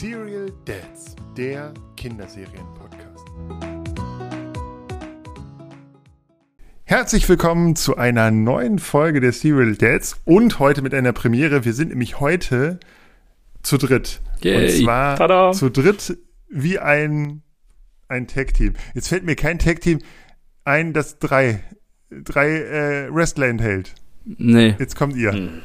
Serial Dads, der Kinderserien-Podcast. Herzlich willkommen zu einer neuen Folge der Serial Dads und heute mit einer Premiere. Wir sind nämlich heute zu dritt. Yay. Und zwar Tada. zu dritt wie ein, ein Tag-Team. Jetzt fällt mir kein Tag-Team ein, das drei, drei äh, Wrestler enthält. Nee. Jetzt kommt ihr. Hm.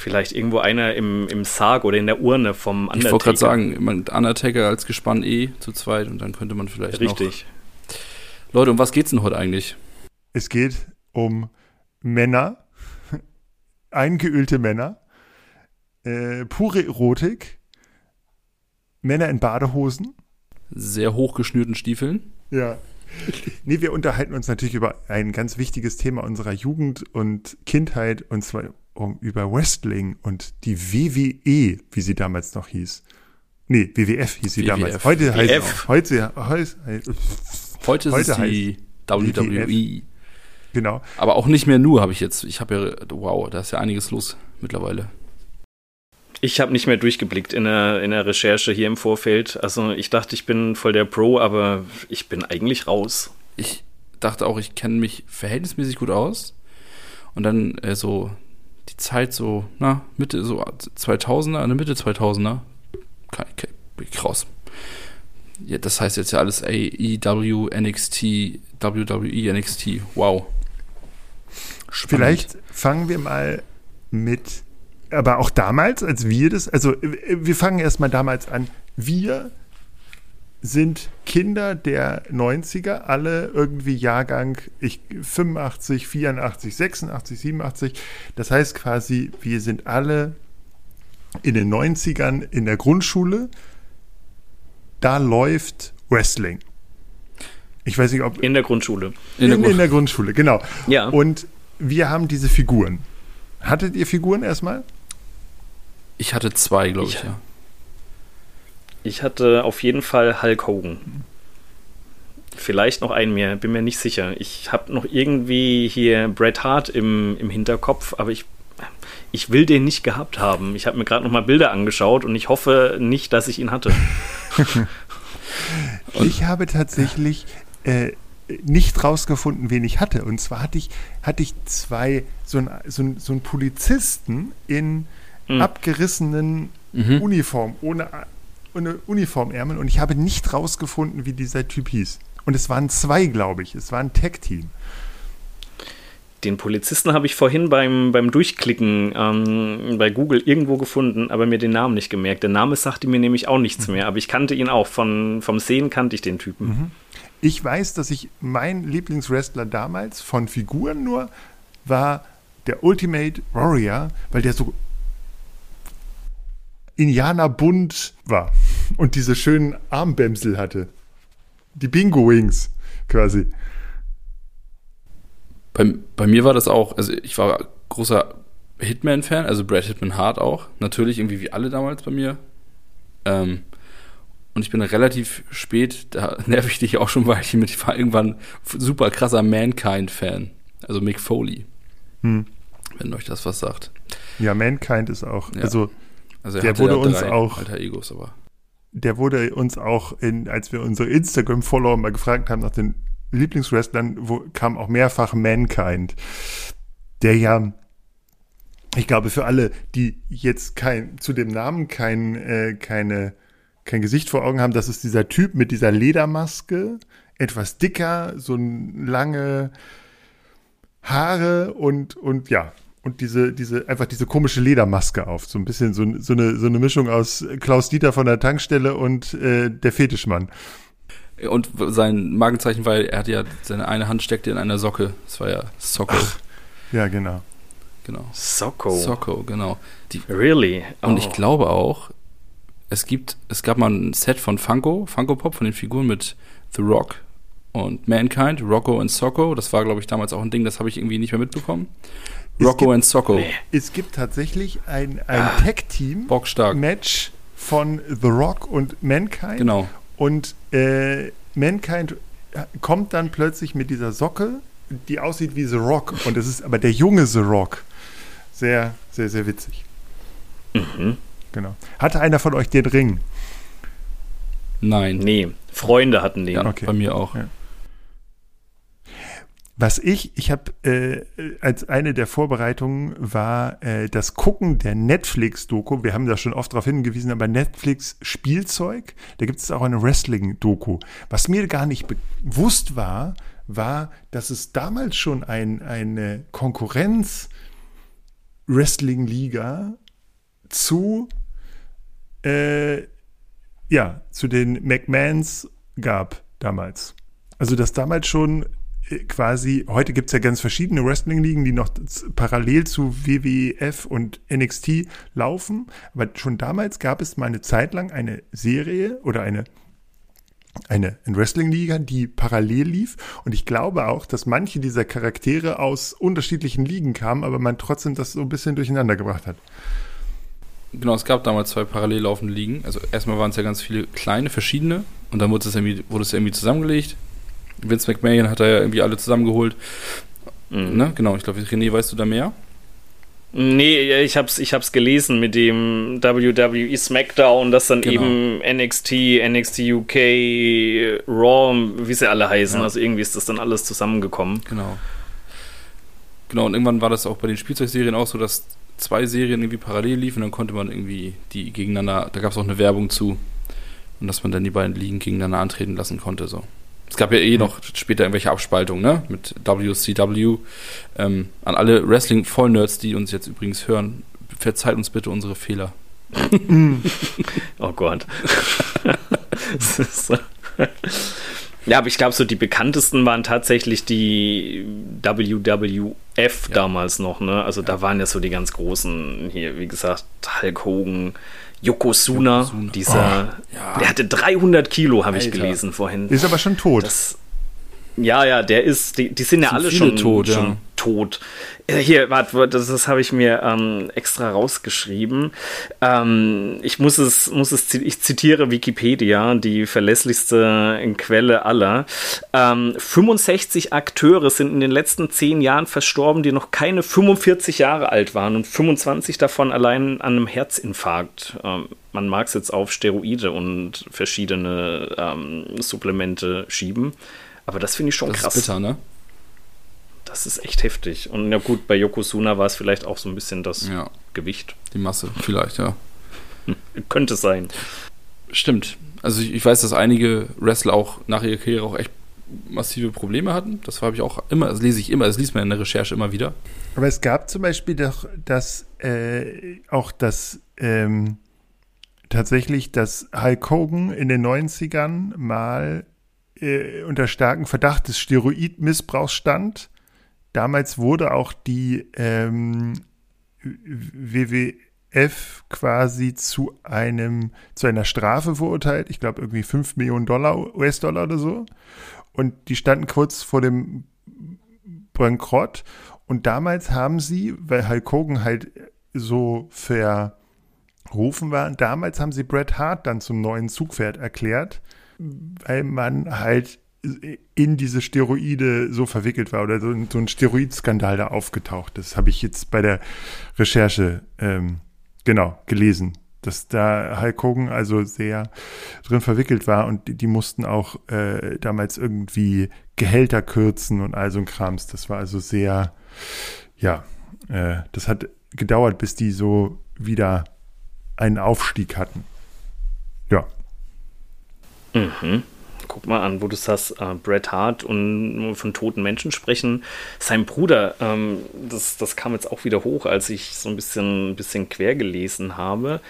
Vielleicht irgendwo einer im, im Sarg oder in der Urne vom Undertaker. Ich wollte gerade sagen, man- Undertaker als Gespann eh zu zweit und dann könnte man vielleicht Richtig. noch... Leute, um was geht's denn heute eigentlich? Es geht um Männer, eingeölte Männer, äh, pure Erotik, Männer in Badehosen. Sehr hochgeschnürten Stiefeln. Ja. Nee, wir unterhalten uns natürlich über ein ganz wichtiges Thema unserer Jugend und Kindheit und zwar um, über Wrestling und die WWE, wie sie damals noch hieß. Nee, WWF hieß sie WWF. damals. Heute heißt WF. heute, heute, Heute ist Heute es die WWE. genau. Aber auch nicht mehr nur, habe ich jetzt. Ich habe ja, wow, da ist ja einiges los mittlerweile. Ich habe nicht mehr durchgeblickt in der, in der Recherche hier im Vorfeld. Also ich dachte, ich bin voll der Pro, aber ich bin eigentlich raus. Ich dachte auch, ich kenne mich verhältnismäßig gut aus. Und dann äh, so Zeit so, na, Mitte, so 2000er, eine Mitte 2000er, kann. Ja, das heißt jetzt ja alles AEW, NXT, WWE, NXT. Wow. Spannend. Vielleicht fangen wir mal mit, aber auch damals, als wir das, also äh, wir fangen erstmal damals an. Wir sind Kinder der 90er, alle irgendwie Jahrgang ich, 85, 84, 86, 87. Das heißt quasi, wir sind alle in den 90ern in der Grundschule. Da läuft Wrestling. Ich weiß nicht, ob In der Grundschule. In der Grund- in der Grundschule, genau. Ja. Und wir haben diese Figuren. Hattet ihr Figuren erstmal? Ich hatte zwei, glaube ich, Ich- ja. Ich hatte auf jeden Fall Hulk Hogan. Vielleicht noch einen mehr, bin mir nicht sicher. Ich habe noch irgendwie hier Bret Hart im, im Hinterkopf, aber ich, ich will den nicht gehabt haben. Ich habe mir gerade noch mal Bilder angeschaut und ich hoffe nicht, dass ich ihn hatte. Und- ich habe tatsächlich äh, nicht rausgefunden, wen ich hatte. Und zwar hatte ich, hatte ich zwei, so einen so ein, so ein Polizisten in Hm. abgerissenen Mhm. Uniform, ohne, ohne Uniformärmel. Und ich habe nicht rausgefunden, wie dieser Typ hieß. Und es waren zwei, glaube ich. Es war ein Tag-Team. Den Polizisten habe ich vorhin beim, beim Durchklicken ähm, bei Google irgendwo gefunden, aber mir den Namen nicht gemerkt. Der Name sagte mir nämlich auch nichts mehr, aber ich kannte ihn auch. Von, vom Sehen kannte ich den Typen. Ich weiß, dass ich mein Lieblingswrestler damals von Figuren nur war der Ultimate Warrior, weil der so Indianerbunt war und diese schönen Armbämsel hatte. Die Bingo Wings quasi. Bei, bei mir war das auch, also ich war großer Hitman-Fan, also Brad Hitman Hart auch. Natürlich irgendwie wie alle damals bei mir. Ähm, und ich bin relativ spät, da nerv ich dich auch schon, weil ich mit, ich war irgendwann super krasser Mankind-Fan. Also Mick Foley, Hm. wenn euch das was sagt. Ja, Mankind ist auch, Ja. also Also er Der wurde uns auch- alter Egos, aber. der wurde uns auch, in, als wir unsere Instagram-Follower mal gefragt haben nach den Lieblingswrestlern, wo kam auch mehrfach Mankind, der ja, ich glaube, für alle, die jetzt kein, zu dem Namen kein, äh, keine, kein Gesicht vor Augen haben, das ist dieser Typ mit dieser Ledermaske, etwas dicker, so lange Haare und, und ja, und diese, diese, einfach diese komische Ledermaske auf. So ein bisschen so, so, eine, so eine Mischung aus Klaus Dieter von der Tankstelle und äh, der Fetischmann. Und sein Markenzeichen war, er hatte ja, seine eine Hand steckte in einer Socke. Das war ja Socko. Ja, genau. Genau. Socko. Socko, genau. Die, Really? Und Oh. ich glaube auch, es gibt, es gab mal ein Set von Funko, Funko Pop von den Figuren mit The Rock und Mankind, Rocco und Socko. Das war, glaube ich, damals auch ein Ding, das habe ich irgendwie nicht mehr mitbekommen. Es Rocco gibt- und Socko. Nee. Es gibt tatsächlich ein, ein Ah. Tag-Team-Match von The Rock und Mankind. Genau. Und äh, Mankind kommt dann plötzlich mit dieser Socke, die aussieht wie The Rock. Und es ist aber der junge The Rock. Sehr, sehr, sehr witzig. Mhm. genau. Hatte einer von euch den Ring? Nein. Nee, Freunde hatten den. Ja, Okay. bei mir auch. Ja. Was ich, ich habe äh, als eine der Vorbereitungen war äh, das Gucken der Netflix-Doku. Wir haben da schon oft darauf hingewiesen, aber Netflix Spielzeug, da gibt es auch eine Wrestling-Doku. Was mir gar nicht bewusst war, war, dass es damals schon ein, eine Konkurrenz-Wrestling-Liga zu äh, ja, zu den McMahons gab damals. Also dass damals schon quasi, heute gibt es ja ganz verschiedene Wrestling-Ligen, die noch parallel zu WWF und NXT laufen. Aber schon damals gab es mal eine Zeit lang eine Serie oder eine eine, eine Wrestling-Liga, die parallel lief. Und ich glaube auch, dass manche dieser Charaktere aus unterschiedlichen Ligen kamen, aber man trotzdem das so ein bisschen durcheinander gebracht hat. Genau, es gab damals zwei parallel laufende Ligen. Also erstmal waren es ja ganz viele kleine, verschiedene. Und dann wurde es irgendwie, wurde es irgendwie zusammengelegt. Vince McMahon hat da ja irgendwie alle zusammengeholt. Mhm. Ne? Genau, ich glaube, René, weißt du da mehr? Nee, ich hab's, ich hab's gelesen mit dem WWE SmackDown, das dann Genau. eben NXT, NXT UK, Raw, wie sie alle heißen. Ja. Also irgendwie ist das dann alles zusammengekommen. Genau. Genau, und irgendwann war das auch bei den Spielzeugserien auch so, dass zwei Serien irgendwie parallel liefen, dann konnte man irgendwie die gegeneinander, da gab es auch eine Werbung zu. Und dass man dann die beiden Ligen gegeneinander antreten lassen konnte, so. Es gab ja eh noch später irgendwelche Abspaltungen, ne? Mit WCW. Ähm, an alle Wrestling-Vollnerds, die uns jetzt übrigens hören, verzeiht uns bitte unsere Fehler. Oh Gott. Ja, aber ich glaube, so die bekanntesten waren tatsächlich die WWF damals noch, ne? Also da waren ja so die ganz großen hier, wie gesagt, Hulk Hogan, Yokozuna, Yokozuna. dieser, Oh, ja. der hatte 300 Kilo, habe ich gelesen vorhin. Ist aber schon tot. Das, ja, ja, der ist, die, die sind ja alle schon tot, ja. Tot. Äh, Hier, warte, das, das habe ich mir ähm, extra rausgeschrieben. Ähm, ich muss es, muss es, ich zitiere Wikipedia, die verlässlichste Quelle aller. Ähm, 65 Akteure sind in den letzten zehn Jahren verstorben, die noch keine 45 Jahre alt waren und 25 davon allein an einem Herzinfarkt. Ähm, man mag es jetzt auf Steroide und verschiedene ähm, Supplemente schieben. Aber das finde ich schon Das krass. ist bitter, ne? Das ist echt heftig. Und ja gut, bei Yokozuna war es vielleicht auch so ein bisschen das Ja, Gewicht. die Masse, vielleicht, ja. Könnte sein. Stimmt. Also ich, ich weiß, dass einige Wrestler auch nach ihrer Karriere auch echt massive Probleme hatten. Das habe ich auch immer, das lese ich immer, das liest man in der Recherche immer wieder. Aber es gab zum Beispiel doch das, äh, auch das, ähm, tatsächlich, dass Hulk Hogan in den 90ern mal äh, unter starkem Verdacht des Steroidmissbrauchs stand. Damals wurde auch die ähm, WWF quasi zu einem, zu einer Strafe verurteilt. Ich glaube irgendwie 5 Millionen Dollar, US-Dollar oder so. Und die standen kurz vor dem Bankrott. Und damals haben sie, weil Hulk Hogan halt so verrufen war, damals haben sie Bret Hart dann zum neuen Zugpferd erklärt, weil man halt in diese Steroide so verwickelt war oder so, so ein Steroidskandal da aufgetaucht ist. Habe ich jetzt bei der Recherche ähm, genau gelesen, dass da Hulk Hogan also sehr drin verwickelt war und die, die mussten auch äh, damals irgendwie Gehälter kürzen und all so ein Krams. Das war also sehr, ja, äh, das hat gedauert, bis die so wieder einen Aufstieg hatten. Ja. Mhm. Guck mal an, wo du sagst, äh, Bret Hart und von toten Menschen sprechen. Sein Bruder, ähm, das, das kam jetzt auch wieder hoch, als ich so ein bisschen, ein bisschen quer gelesen habe.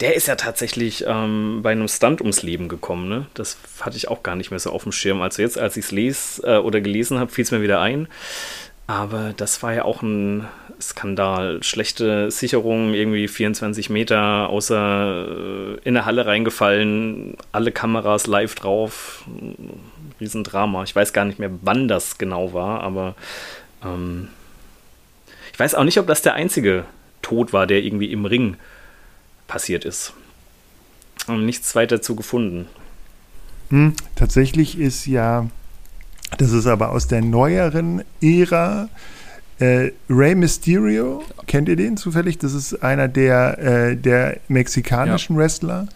Der ist ja tatsächlich ähm, bei einem Stunt ums Leben gekommen. Ne? Das hatte ich auch gar nicht mehr so auf dem Schirm. Also jetzt, als ich es lese äh, oder gelesen habe, fiel es mir wieder ein. Aber das war ja auch ein Skandal. Schlechte Sicherung, irgendwie 24 Meter außer äh, in der Halle reingefallen, alle Kameras live drauf. Riesendrama. Ich weiß gar nicht mehr, wann das genau war, aber ähm, ich weiß auch nicht, ob das der einzige Tod war, der irgendwie im Ring passiert ist. Und nichts weiter dazu gefunden. Hm, tatsächlich ist ja, das ist aber aus der neueren Ära, Äh, Rey Mysterio, kennt ihr den zufällig? Das ist einer der, äh, der mexikanischen ja. Wrestler.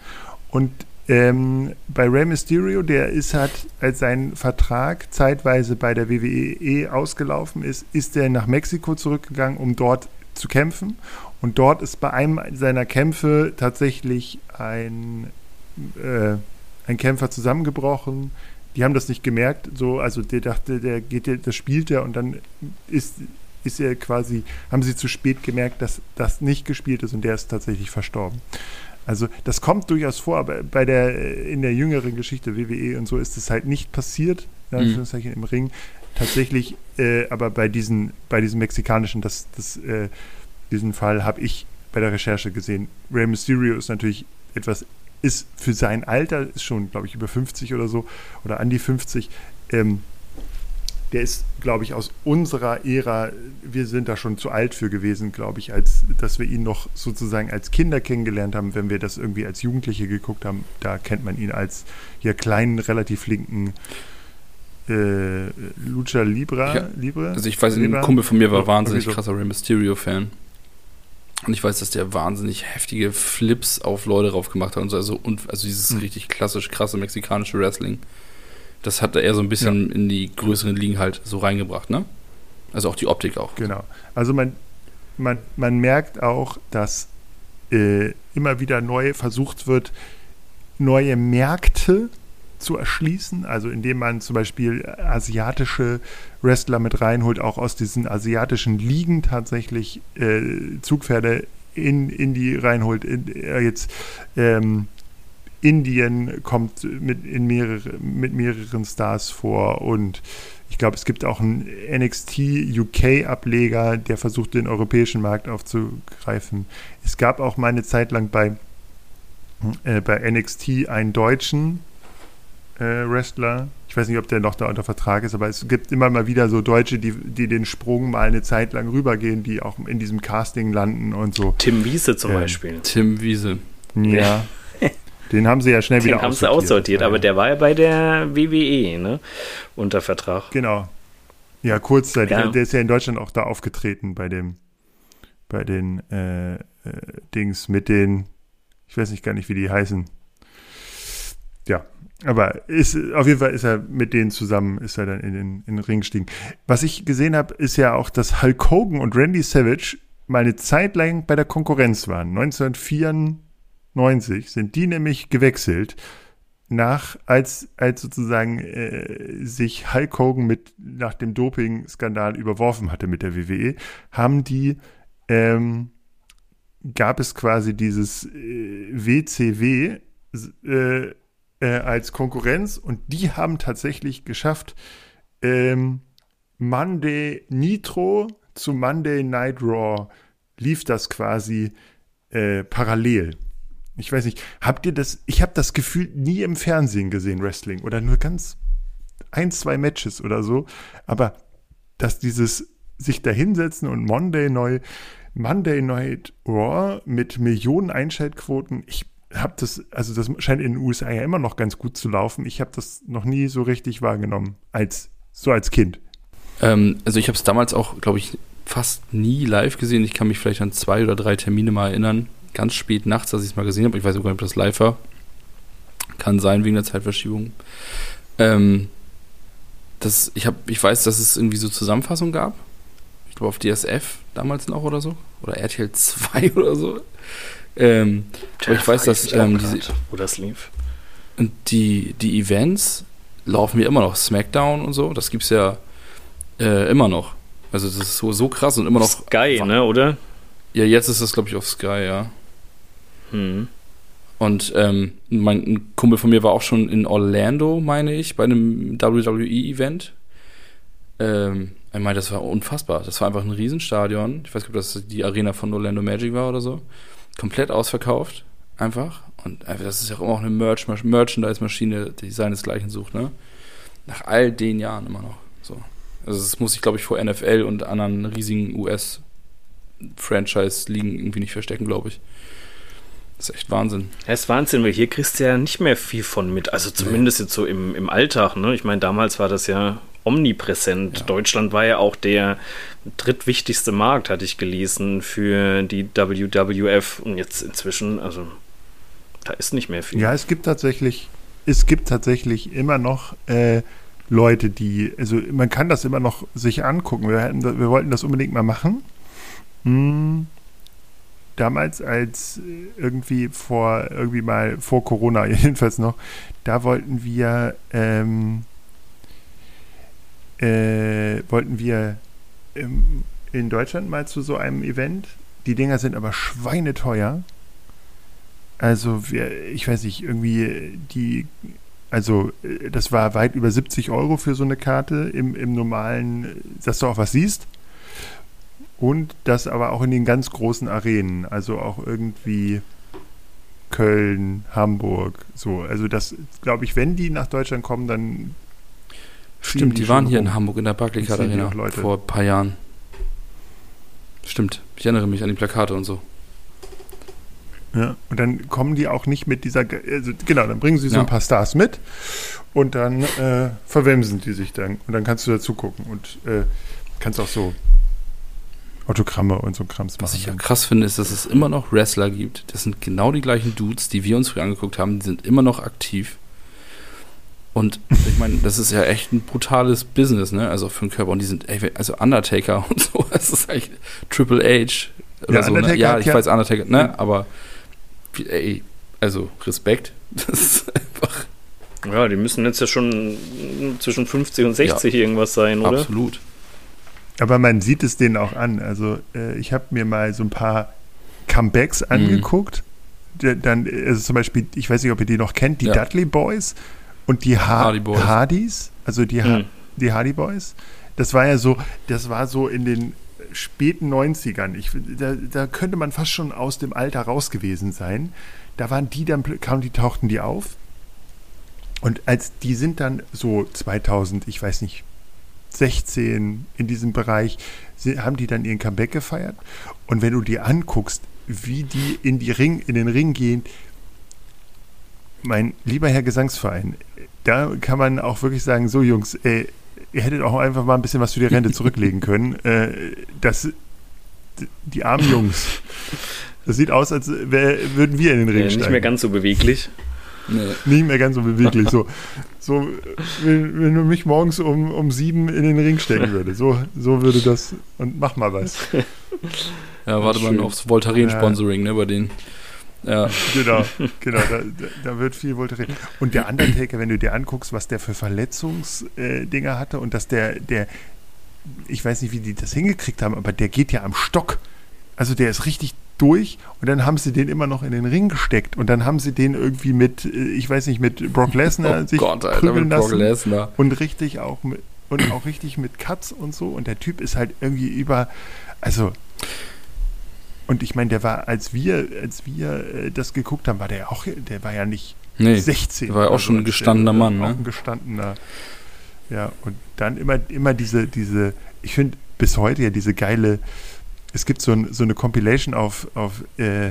Und ähm, bei Rey Mysterio, der ist hat, als sein Vertrag zeitweise bei der WWE ausgelaufen ist, ist er nach Mexiko zurückgegangen, um dort zu kämpfen. Und dort ist bei einem seiner Kämpfe tatsächlich ein, äh, ein Kämpfer zusammengebrochen. Die haben das nicht gemerkt, so, also der dachte, der geht, das spielt er und dann ist, ist er quasi, haben sie zu spät gemerkt, dass das nicht gespielt ist und der ist tatsächlich verstorben. Also das kommt durchaus vor, aber bei der in der jüngeren Geschichte WWE und so ist es halt nicht passiert, mhm. im Ring. Tatsächlich, äh, aber bei diesen, bei diesen mexikanischen, das, das, äh, diesen Fall habe ich bei der Recherche gesehen. Rey Mysterio ist natürlich etwas, ist für sein Alter, ist schon, glaube ich, über 50 oder so, oder an die 50, ähm, der ist, glaube ich, aus unserer Ära, wir sind da schon zu alt für gewesen, glaube ich, als dass wir ihn noch sozusagen als Kinder kennengelernt haben, wenn wir das irgendwie als Jugendliche geguckt haben, da kennt man ihn als hier kleinen, relativ linken äh, Lucha Libra. Ja, Libre, also ich weiß, Libra? ein Kumpel von mir war wahnsinnig krasser Rey Mysterio-Fan. Und ich weiß, dass der wahnsinnig heftige Flips auf Leute drauf gemacht hat und so. Also, und, also dieses hm. richtig klassisch krasse mexikanische Wrestling. Das hat er so ein bisschen ja. in die größeren Ligen halt so reingebracht, ne? Also auch die Optik auch. Genau. Also man, man, man merkt auch, dass äh, immer wieder neu versucht wird, neue Märkte zu erschließen, also indem man zum Beispiel asiatische Wrestler mit reinholt, auch aus diesen asiatischen Ligen tatsächlich äh, Zugpferde in, in die reinholt. In, äh, jetzt ähm, Indien kommt mit, in mehrere, mit mehreren Stars vor und ich glaube, es gibt auch einen NXT UK-Ableger, der versucht, den europäischen Markt aufzugreifen. Es gab auch mal eine Zeit lang bei, äh, bei NXT einen deutschen äh, Wrestler. Ich weiß nicht, ob der noch da unter Vertrag ist, aber es gibt immer mal wieder so Deutsche, die, die den Sprung mal eine Zeit lang rübergehen, die auch in diesem Casting landen und so. Tim Wiese zum ähm, Beispiel. Tim Wiese. Ja. Den haben sie ja schnell Den wieder haben aussortiert. sie aussortiert, aber der war ja bei der WWE, ne? Unter Vertrag. Genau. Ja, kurzzeitig. Ja. Der ist ja in Deutschland auch da aufgetreten bei dem, bei den äh, äh, Dings mit den, ich weiß nicht gar nicht, wie die heißen. Ja, aber ist, auf jeden Fall ist er mit denen zusammen, ist er dann in den, in den Ring gestiegen. Was ich gesehen habe, ist ja auch, dass Hulk Hogan und Randy Savage mal eine Zeit lang bei der Konkurrenz waren. 1994 90 sind die nämlich gewechselt nach, als, als sozusagen äh, sich Hulk Hogan mit nach dem Doping-Skandal überworfen hatte mit der WWE, haben die, ähm, gab es quasi dieses äh, WCW äh, äh, als Konkurrenz und die haben tatsächlich geschafft, ähm, Monday Nitro zu Monday Night Raw lief das quasi äh, parallel. Ich weiß nicht, habt ihr das, ich habe das Gefühl nie im Fernsehen gesehen, Wrestling, oder nur ganz ein, zwei Matches oder so, aber dass dieses sich da hinsetzen und Monday neu, Monday Night Raw mit Millionen Einschaltquoten, ich habe das, also das scheint in den USA ja immer noch ganz gut zu laufen. Ich habe das noch nie so richtig wahrgenommen, als so als Kind. Ähm, also ich habe es damals auch, glaube ich, fast nie live gesehen. Ich kann mich vielleicht an zwei oder drei Termine mal erinnern ganz spät nachts, dass ich es mal gesehen habe. Ich weiß gar nicht, ob das live war. Kann sein wegen der Zeitverschiebung. Ähm, das, ich, hab, ich weiß, dass es irgendwie so Zusammenfassungen gab. Ich glaube auf DSF damals noch oder so. Oder RTL 2 oder so. Ähm, aber ich weiß, dass ähm, diese, wo das lief. Und die, die Events laufen mir immer noch. Smackdown und so, das gibt es ja äh, immer noch. Also das ist so, so krass und immer noch. Sky, ne, oder? Ja, jetzt ist das, glaube ich, auf Sky, ja. Mhm. Und ähm, mein Kumpel von mir war auch schon in Orlando, meine ich, bei einem WWE-Event. Ähm, ich meine, das war unfassbar. Das war einfach ein Riesenstadion. Ich weiß nicht, ob das die Arena von Orlando Magic war oder so. Komplett ausverkauft. Einfach. Und einfach, das ist ja auch eine Merch Merchandise-Maschine, die seinesgleichen sucht, ne? Nach all den Jahren immer noch. So. Also das muss ich, glaube ich, vor NFL und anderen riesigen US-Franchise-Ligen irgendwie nicht verstecken, glaube ich. Das ist echt Wahnsinn. Ja, ist Wahnsinn, weil hier kriegst du ja nicht mehr viel von mit. Also zumindest nee. jetzt so im, im Alltag. Ne? Ich meine, damals war das ja omnipräsent. Ja. Deutschland war ja auch der drittwichtigste Markt, hatte ich gelesen, für die WWF. Und jetzt inzwischen, also da ist nicht mehr viel. Ja, es gibt tatsächlich, es gibt tatsächlich immer noch äh, Leute, die, also man kann das immer noch sich angucken. Wir, hätten, wir wollten das unbedingt mal machen. Hm, damals als irgendwie vor, irgendwie mal vor Corona jedenfalls noch, da wollten wir, ähm, äh, wollten wir ähm, in Deutschland mal zu so einem Event. Die Dinger sind aber schweineteuer. Also, wir, ich weiß nicht, irgendwie die, also das war weit über 70 Euro für so eine Karte im, im normalen, dass du auch was siehst. Und das aber auch in den ganz großen Arenen, also auch irgendwie Köln, Hamburg, so. Also das, glaube ich, wenn die nach Deutschland kommen, dann. Stimmt, die, die waren hier rum. in Hamburg in der Barclaycard Arena vor ein paar Jahren. Stimmt, ich erinnere mich an die Plakate und so. Ja, und dann kommen die auch nicht mit dieser, also genau, dann bringen sie so ja. ein paar Stars mit und dann äh, verwemsen die sich dann und dann kannst du dazu gucken und äh, kannst auch so Autogramme und so Krams machen. Was ich ja krass finde, ist, dass es immer noch Wrestler gibt. Das sind genau die gleichen Dudes, die wir uns früher angeguckt haben, die sind immer noch aktiv. Und ich meine, das ist ja echt ein brutales Business, ne? Also für den Körper. Und die sind, ey, also Undertaker und so, das ist eigentlich Triple H oder ja, so. Ne? Ja, ich ja, weiß Undertaker, ne? Aber ey, also Respekt. Das ist einfach. Ja, die müssen jetzt ja schon zwischen 50 und 60 ja, irgendwas sein, oder? Absolut. Aber man sieht es denen auch an. Also äh, ich habe mir mal so ein paar Comebacks mhm. angeguckt. Mhm. Dann, also zum Beispiel, ich weiß nicht, ob ihr die noch kennt, die ja. Dudley Boys und die ha Hardy Boys. Hardys, also die, ha mhm. die Hardy Boys. Das war ja so, das war so in den späten 90ern. Ich, da, da könnte man fast schon aus dem Alter raus gewesen sein. Da waren die dann, kamen die, tauchten die auf. Und als die sind dann so 2000, ich weiß nicht, 16 in diesem Bereich, haben die dann ihren Comeback gefeiert. Und wenn du dir anguckst, wie die in, die Ring, in den Ring gehen, mein lieber Herr Gesangsverein, da kann man auch wirklich sagen, so Jungs, ey, ihr hättet auch einfach mal ein bisschen was für die Rente zurücklegen können. Äh, das, die armen Jungs. Das sieht aus, als wär, würden wir in den Ring nicht steigen. Nicht mehr ganz so beweglich. Nee. Nicht mehr ganz so beweglich. So, so wenn, wenn, du mich morgens um, um sieben in den Ring stecken würde, so, so würde das. Und mach mal was. Ja, warte mal aufs Voltaren-Sponsoring, ne, bei denen. Ja. Genau, genau, da, da, wird viel Voltaren. Und der Undertaker, wenn du dir anguckst, was der für Verletzungsdinger äh, hatte und dass der, der, ich weiß nicht, wie die das hingekriegt haben, aber der geht ja am Stock. Also der ist richtig durch und dann haben sie den immer noch in den Ring gesteckt und dann haben sie den irgendwie mit, äh, ich weiß nicht, mit Brock Lesnar oh sich Gott, Alter, prügeln lassen und richtig auch mit, und auch richtig mit Cuts und so und der Typ ist halt irgendwie über, also und ich meine, der war, als wir, als wir äh, das geguckt haben, war der auch, der war ja nicht nee, 16. Der war ja auch schon ein gestandener der, Mann, ne? Auch ein gestandener. Ja, und dann immer, immer diese, diese, ich finde bis heute ja diese geile, es gibt so, ein, so eine Compilation auf, auf äh,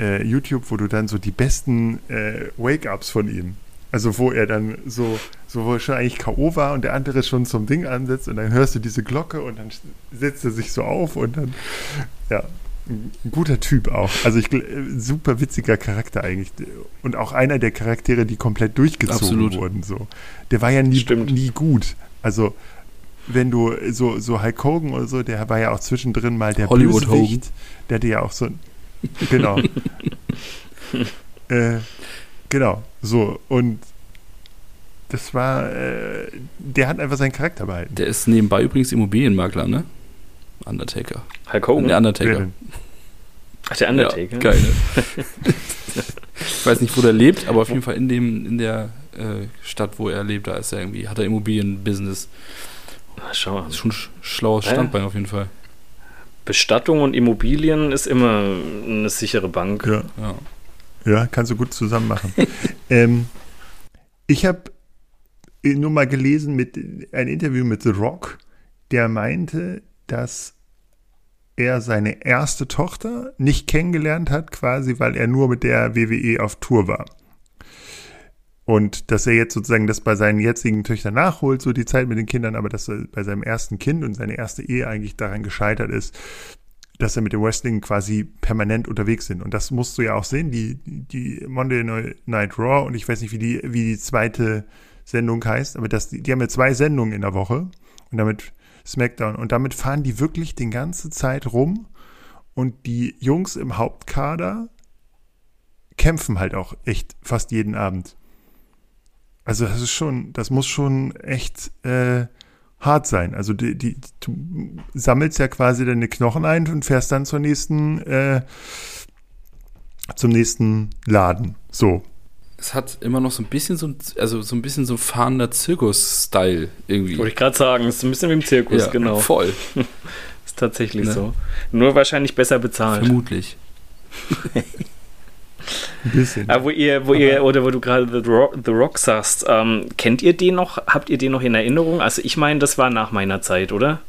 äh, YouTube, wo du dann so die besten äh, Wake-Ups von ihm, also wo er dann so, so wo er schon eigentlich K.O. war und der andere schon zum Ding ansetzt und dann hörst du diese Glocke und dann setzt er sich so auf und dann, ja, ein guter Typ auch. Also ich super witziger Charakter eigentlich. Und auch einer der Charaktere, die komplett durchgezogen Absolut. wurden. So. Der war ja nie, nie gut. Also wenn du so, so Hulk Hogan oder so, der war ja auch zwischendrin mal der Hollywood Bösewicht. Hogan. Der hatte ja auch so genau. äh, genau, so. Und das war, äh, der hat einfach seinen Charakter behalten. Der ist nebenbei übrigens Immobilienmakler, ne? Undertaker. Hulk Hogan? Der Undertaker. Ach, der Undertaker? Ja, geil. ich weiß nicht, wo der lebt, aber auf jeden Fall in dem, in der äh, Stadt, wo er lebt, da ist er irgendwie, hat er Immobilienbusiness. Na, schau mal. Das ist schon ein schlaues Standbein ja. auf jeden Fall. Bestattung und Immobilien ist immer eine sichere Bank. Ja, ja. ja kannst du gut zusammen machen. ähm, ich habe nur mal gelesen mit ein Interview mit The Rock, der meinte, dass er seine erste Tochter nicht kennengelernt hat, quasi, weil er nur mit der WWE auf Tour war. Und dass er jetzt sozusagen das bei seinen jetzigen Töchtern nachholt, so die Zeit mit den Kindern, aber dass er bei seinem ersten Kind und seine erste Ehe eigentlich daran gescheitert ist, dass er mit dem Wrestling quasi permanent unterwegs sind. Und das musst du ja auch sehen, die, die Monday Night Raw und ich weiß nicht, wie die, wie die zweite Sendung heißt, aber das, die haben ja zwei Sendungen in der Woche und damit SmackDown und damit fahren die wirklich die ganze Zeit rum und die Jungs im Hauptkader kämpfen halt auch echt fast jeden Abend. Also das ist schon, das muss schon echt äh, hart sein. Also die, die, du sammelst ja quasi deine Knochen ein und fährst dann zur nächsten, äh, zum nächsten Laden. So. Es hat immer noch so ein bisschen so, also so ein bisschen so fahrender Zirkus-Style irgendwie. Wollte ich gerade sagen, es ist ein bisschen wie im Zirkus, ja, genau. Voll. ist tatsächlich Ne? so. Nur wahrscheinlich besser bezahlt. Vermutlich. Ein bisschen. Aber wo ihr, wo ihr, oder wo du gerade The Rock, The Rock sagst, ähm, kennt ihr den noch? Habt ihr den noch in Erinnerung? Also ich meine, das war nach meiner Zeit, oder?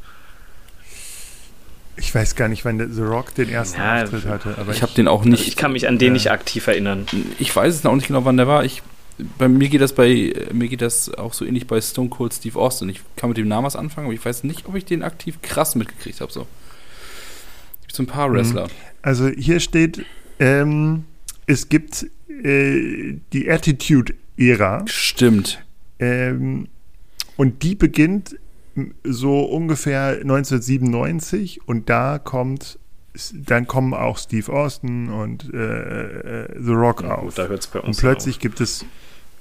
Ich weiß gar nicht, wann The Rock den ersten Ja, Auftritt hatte. Aber Ich habe den auch nicht. Ich kann mich an den Ja. nicht aktiv erinnern. Ich weiß es auch nicht genau, wann der war. Ich, bei mir geht das bei mir geht das auch so ähnlich bei Stone Cold Steve Austin. Ich kann mit dem Namen was anfangen, aber ich weiß nicht, ob ich den aktiv krass mitgekriegt habe. So. Gibt so ein paar Wrestler. Also hier steht, ähm, es gibt äh, die Attitude-Ära Stimmt. ähm, und die beginnt so ungefähr 1997 und da kommt, dann kommen auch Steve Austin und äh, äh, The Rock Ja, auf. gut, da hört es bei uns und plötzlich gibt es,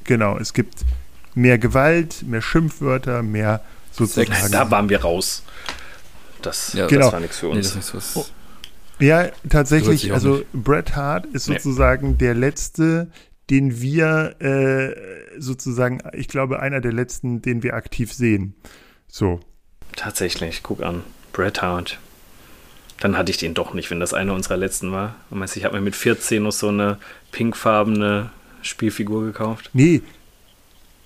genau, es gibt mehr Gewalt, mehr Schimpfwörter, mehr sozusagen. auf. Da waren wir raus. Das, Ja, Genau. das war nichts für Nee, uns. das ist was. Oh. Ja, tatsächlich. Also. Bret Hart ist Nee. sozusagen der letzte, den wir äh, sozusagen, ich glaube, einer der letzten, den wir aktiv sehen. So. Tatsächlich, guck an. Bret Hart. Dann hatte ich den doch nicht, wenn das einer unserer letzten war. Und meinst, ich habe mir mit 14 noch so eine pinkfarbene Spielfigur gekauft. Nee.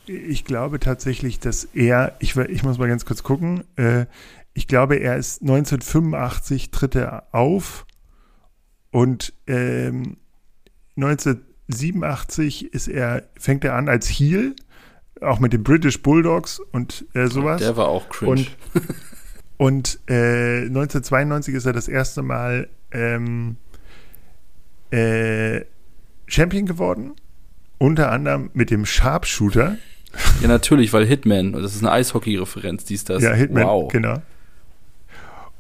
Ich glaube tatsächlich, dass er, ich, ich muss mal ganz kurz gucken, äh, ich glaube, er ist 1985 tritt er auf und ähm, 1987 ist er, fängt er an als Heel, auch mit den British Bulldogs und äh, sowas. Der war auch cringe. Und, und äh, 1992 ist er das erste Mal ähm, äh, Champion geworden. Unter anderem mit dem Sharpshooter. ja, natürlich, weil Hitman, das ist eine Eishockey-Referenz, dies, das. ja, Hitman, Wow. genau.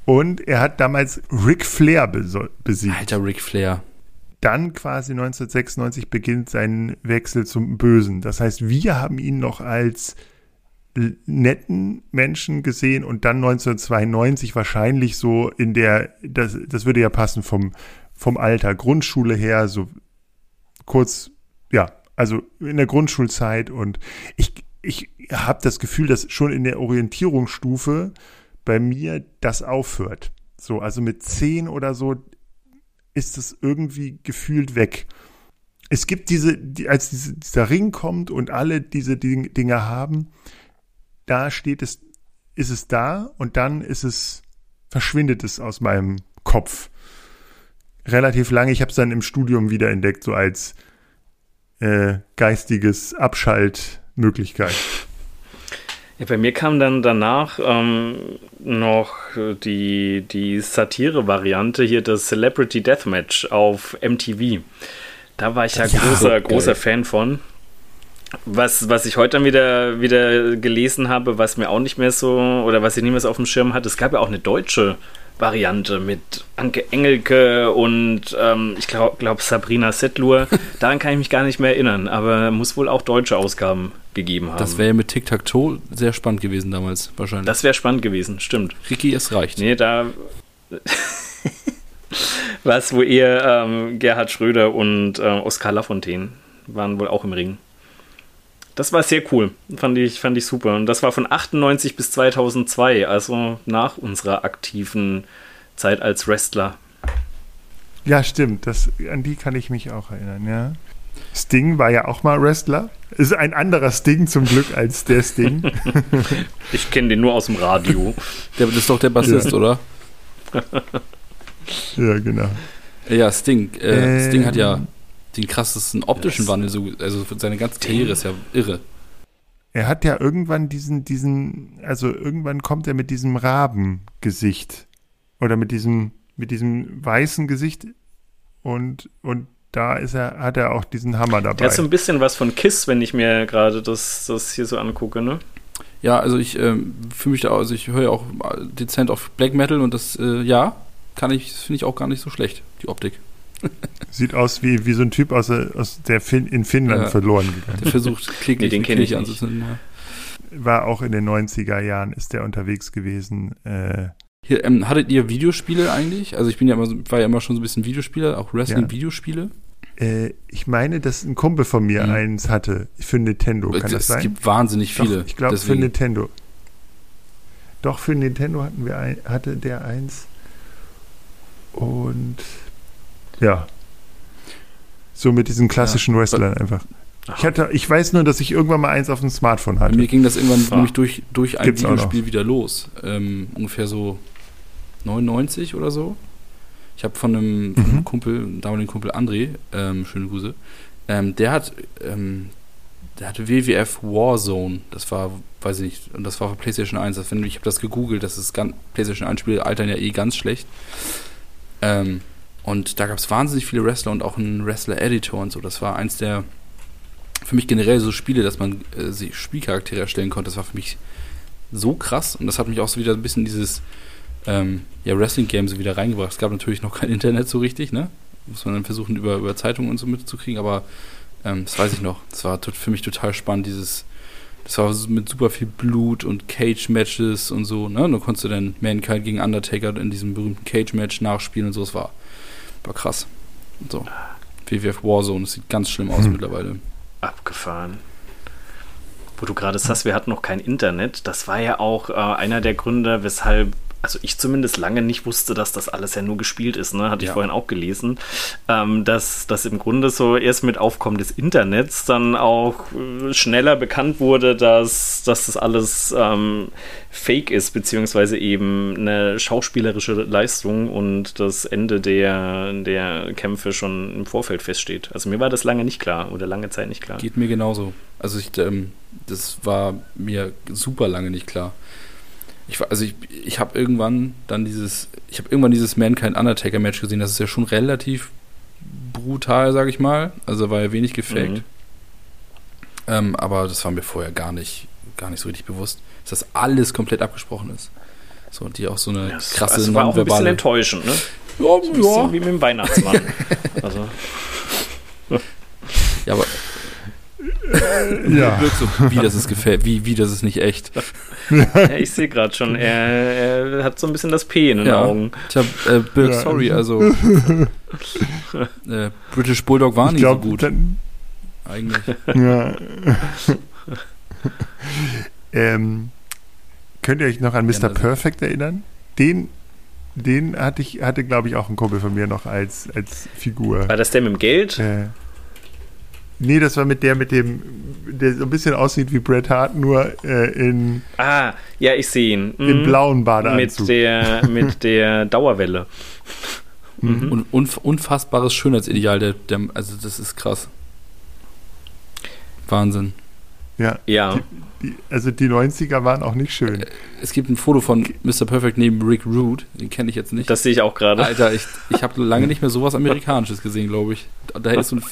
Und er hat damals Ric Flair besiegt. Alter Ric Flair. Dann quasi 1996 beginnt sein Wechsel zum Bösen. Das heißt, wir haben ihn noch als netten Menschen gesehen und dann 1992 wahrscheinlich so in der, das, das würde ja passen vom, vom Alter, Grundschule her, so kurz, ja, also in der Grundschulzeit und ich, ich habe das Gefühl, dass schon in der Orientierungsstufe bei mir das aufhört. So, also mit zehn oder so ist es irgendwie gefühlt weg. Es gibt diese, die, als diese, dieser Ring kommt und alle diese Ding, Dinge haben, da steht es, ist es da und dann ist es, verschwindet es aus meinem Kopf. Relativ lange, ich habe es dann im Studium wieder entdeckt, so als äh, geistiges Abschaltmöglichkeit. Ja, bei mir kam dann danach ähm, noch die, die Satire-Variante hier, das Celebrity Deathmatch auf MTV. Da war ich ja, Ja, großer, geil. großer Fan von. Was, was ich heute dann wieder, wieder gelesen habe, was mir auch nicht mehr so, oder was ich nicht mehr so auf dem Schirm hatte, es gab ja auch eine deutsche Variante mit Anke Engelke und ähm, ich glaube glaub Sabrina Settlur. Daran kann ich mich gar nicht mehr erinnern, aber muss wohl auch deutsche Ausgaben gegeben haben. Das wäre ja mit Tic-Tac-Toe sehr spannend gewesen damals, wahrscheinlich. Das wäre spannend gewesen, stimmt. Ricky, es reicht. Nee, da was, wo eher ähm, Gerhard Schröder und äh, Oskar Lafontaine waren wohl auch im Ring. Das war sehr cool, fand ich, fand ich super. Und das war von 98 bis 2002, also nach unserer aktiven Zeit als Wrestler. Ja, stimmt. Das, an die kann ich mich auch erinnern, ja. Sting war ja auch mal Wrestler. Ist ein anderer Sting zum Glück als der Sting. Ich kenne den nur aus dem Radio. Der, das ist doch der Bassist, Ja. oder? ja, genau. Ja, Sting. Äh, Ähm. Sting hat ja den krassesten optischen Das- Wandel, so, also seine ganze Karriere ist ja irre. Er hat ja irgendwann diesen, diesen, also irgendwann kommt er mit diesem Rabengesicht oder mit diesem, mit diesem weißen Gesicht und, und da ist er, hat er auch diesen Hammer dabei. Der hat so ein bisschen was von Kiss, wenn ich mir gerade das, das hier so angucke, ne? Ja, also ich ähm, fühle mich da, also ich höre ja auch dezent auf Black Metal und das, äh, ja, kann ich, finde ich auch gar nicht so schlecht, die Optik. Sieht aus wie, wie so ein Typ aus, der- aus der fin in Finnland Ja. verloren gegangen. Der versucht kläglich Nee, den die kenn ich anzuzünden. Ja. War auch in den 90er Jahren, ist der unterwegs gewesen. Äh, Hier, ähm, hattet ihr Videospiele eigentlich? Also ich bin ja immer, war ja immer schon so ein bisschen Videospieler, auch Wrestling-Videospiele. äh, ich meine, dass ein Kumpel von mir Mhm. eins hatte für Nintendo. Kann das es sein? gibt wahnsinnig viele. Doch, ich glaube für Nintendo. Doch, für Nintendo hatten wir ein, hatte der eins. Und ja. So mit diesen klassischen Wrestlern einfach. Ich, hatte, ich weiß nur, dass ich irgendwann mal eins auf dem Smartphone Bei hatte. mir ging das irgendwann Ah. nämlich durch, durch ein Gibt's Videospiel wieder los. Ähm, ungefähr so 99 oder so. Ich habe von einem, von einem Mhm. Kumpel, damaligen Kumpel André, ähm, schöne Grüße, ähm, der hat, ähm, der hatte WWF Warzone. Das war, weiß ich nicht, und das war für PlayStation 1. Das, wenn, ich habe das gegoogelt, das ist ganz, PlayStation 1 Spiele altern ja eh ganz schlecht. Ähm, und da gab es wahnsinnig viele Wrestler und auch einen Wrestler-Editor und so. Das war eins der, für mich generell so Spiele, dass man äh, sich Spielcharaktere erstellen konnte. Das war für mich so krass und das hat mich auch so wieder ein bisschen dieses ähm, ja, Wrestling-Game so wieder reingebracht. Es gab natürlich noch kein Internet so richtig, ne? Muss man dann versuchen, über, über Zeitungen und so mitzukriegen, aber ähm, das weiß ich noch. Das war für mich total spannend, dieses, das war mit super viel Blut und Cage-Matches und so, ne? Dann konntest du dann Mankind gegen Undertaker in diesem berühmten Cage-Match nachspielen und so. Das war, war krass. So. WWF Warzone, das sieht ganz schlimm aus Hm. mittlerweile. Abgefahren. Wo du gerade sagst, wir hatten noch kein Internet. Das war ja auch äh, einer der Gründe, weshalb, also ich zumindest lange nicht wusste, dass das alles ja nur gespielt ist. Ne? Hatte ich Ja. vorhin auch gelesen. Ähm, dass das im Grunde so erst mit Aufkommen des Internets dann auch äh, schneller bekannt wurde, dass, dass das alles ähm, fake ist, beziehungsweise eben eine schauspielerische Leistung und das Ende der, der Kämpfe schon im Vorfeld feststeht. Also mir war das lange nicht klar oder lange Zeit nicht klar. Geht mir genauso. Also ich, ähm, das war mir super lange nicht klar. Ich also ich, ich habe irgendwann dann dieses, ich habe irgendwann dieses Mankind Undertaker Match gesehen. Das ist ja schon relativ brutal, sage ich mal. Also war ja wenig gefaked. Mhm. Ähm, aber das war mir vorher gar nicht, gar nicht so richtig bewusst, dass das alles komplett abgesprochen ist. So, und die auch so eine Ja, es- krasse also war auch ein bisschen enttäuschend, ne? Ja, So ein ja. wie mit dem Weihnachtsmann. also, ja, aber Ja. wirkt so, wie das ist gefällt, wie, wie das ist nicht echt. ja, ich sehe gerade schon, er, er hat so ein bisschen das P in den Ja. Augen. Tja, äh, Birk, Ja. sorry, also äh, British Bulldog war Ich nicht so glaube, gut, eigentlich. ja. ähm, könnt ihr euch noch an Mr. Perfect erinnern? Den, den hatte ich, hatte, glaube ich, auch ein Kumpel von mir noch als, als Figur. War das der mit dem Geld? Äh, nee, das war mit der, mit dem, der so ein bisschen aussieht wie Bret Hart, nur äh, in, Ah, ja, ich sehe ihn. im Mhm. blauen Mit Badeanzug. der, mit der Dauerwelle. Mhm. Und unf unfassbares Schönheitsideal, der, der, also das ist krass. Wahnsinn. Ja, Ja. Die, also die 90er waren auch nicht schön. Es gibt ein Foto von Mr. Perfect neben Rick Rude, den kenne ich jetzt nicht. Das sehe ich auch gerade. Alter, ich, ich habe lange nicht mehr sowas Amerikanisches gesehen, glaube ich. Da, hättest du ein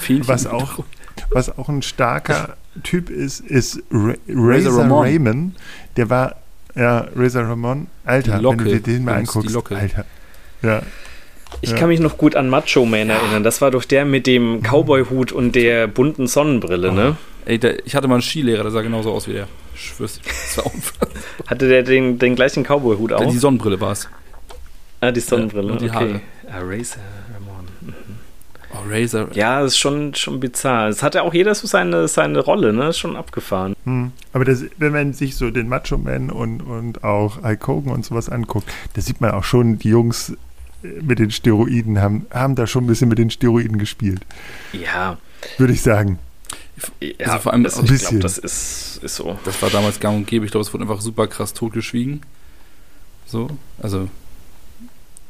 Fähnchen. Was auch, was auch ein starker Typ ist, ist Ra Razor Razor Ramon. Raymond. Der war, ja, Razor Ramon. Alter, wenn du dir den mal anguckst. Locke. Alter. Ja. Ich Ja. kann mich noch gut an Macho Man erinnern. Das war doch der mit dem Cowboy-Hut und der bunten Sonnenbrille, ne? Ey, der, ich hatte mal einen Skilehrer, der sah genauso aus wie der. Schwör's. Das war. Hatte der den, den gleichen Cowboy-Hut auch? Die Sonnenbrille war es. ah, die Sonnenbrille. Ja, und die okay. Ah, Razor Ramon. Oh, Razor. Ja, das ist schon, schon bizarr. Es hat ja auch jeder so seine, seine Rolle, ne? Ist schon abgefahren. Hm. Aber das, wenn man sich so den Macho Man und, und auch Hulk Hogan und sowas anguckt, da sieht man auch schon, die Jungs äh, mit den Steroiden haben, haben da schon ein bisschen mit den Steroiden gespielt, Ja. würde ich sagen. Ja Also vor allem das, ich glaube, das ist, ist so. Das war damals gang und gäbe. Ich glaube, es wurde einfach super krass totgeschwiegen. So, also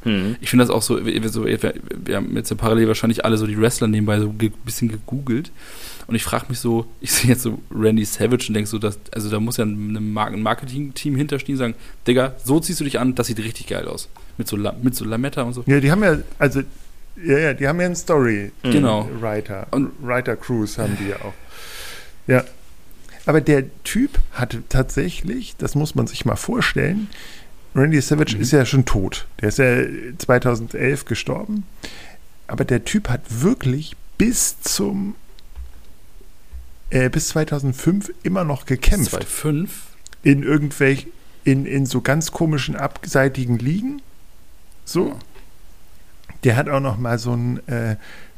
Mhm. Ich finde das auch so, wir, so, wir, wir haben jetzt ja parallel wahrscheinlich alle so die Wrestler nebenbei so ein bisschen gegoogelt. Und ich frage mich so, ich sehe jetzt so Randy Savage und denke so, dass, also da muss ja ein Marketing-Team hinterstehen und sagen, Digga, so ziehst du dich an, das sieht richtig geil aus. Mit so, mit so Lametta und so. Ja, die haben ja, also, ja, ja, die haben ja einen Story. Genau. Writer. Und Writer Cruise haben die ja auch. Ja. Aber der Typ hatte tatsächlich, das muss man sich mal vorstellen, Randy Savage mhm. ist ja schon tot. Der ist ja 2011 gestorben. Aber der Typ hat wirklich bis zum äh, bis 2005 immer noch gekämpft. 2005? In irgendwelchen, in, in so ganz komischen abseitigen Ligen. So. Ja. Der hat auch noch mal so ein, äh,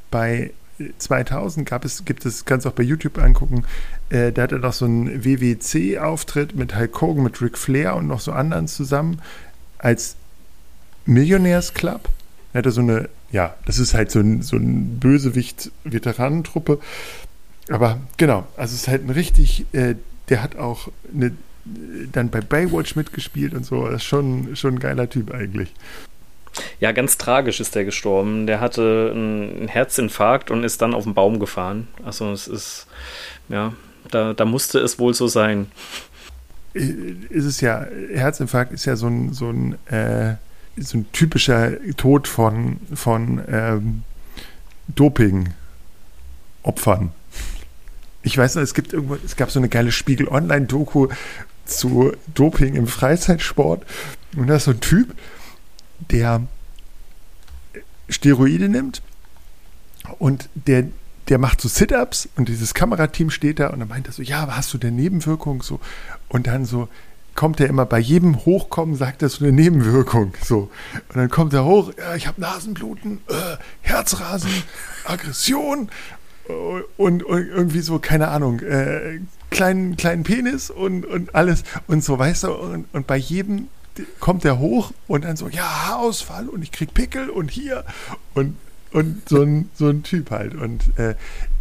bei 2000 gab es, gibt es, kannst du auch bei YouTube angucken, äh, da hat er noch so einen WWC-Auftritt mit Hulk Hogan, mit Ric Flair und noch so anderen zusammen als Millionärsclub. Er so eine, ja, das ist halt so ein, so ein Bösewicht-Veteranentruppe. Aber genau, also es ist halt ein richtig, äh, der hat auch eine, dann bei Baywatch mitgespielt und so. Das ist schon, schon ein geiler Typ eigentlich. Ja, ganz tragisch ist der gestorben. Der hatte einen Herzinfarkt und ist dann auf den Baum gefahren. Also es ist, ja, da, da musste es wohl so sein. Ist es ja, Herzinfarkt ist ja so ein, so ein, äh, so ein typischer Tod von, von ähm, Doping-Opfern. Ich weiß noch, es gibt irgendwo, es gab so eine geile Spiegel Online-Doku zu Doping im Freizeitsport. Und da ist so ein Typ, der Steroide nimmt und der, der macht so Sit-Ups und dieses Kamerateam steht da und dann meint er so, ja, hast du denn Nebenwirkung? So, und dann so kommt er immer bei jedem Hochkommen, sagt er so eine Nebenwirkung. So. Und dann kommt er hoch, ja, ich habe Nasenbluten, äh, Herzrasen, Aggression und, und, irgendwie so, keine Ahnung, äh, kleinen, kleinen Penis und, und alles und so, weißt du, und, und bei jedem kommt er hoch und dann so, ja, Haarausfall und ich krieg Pickel und hier und, und so, ein, so ein Typ halt. Und äh,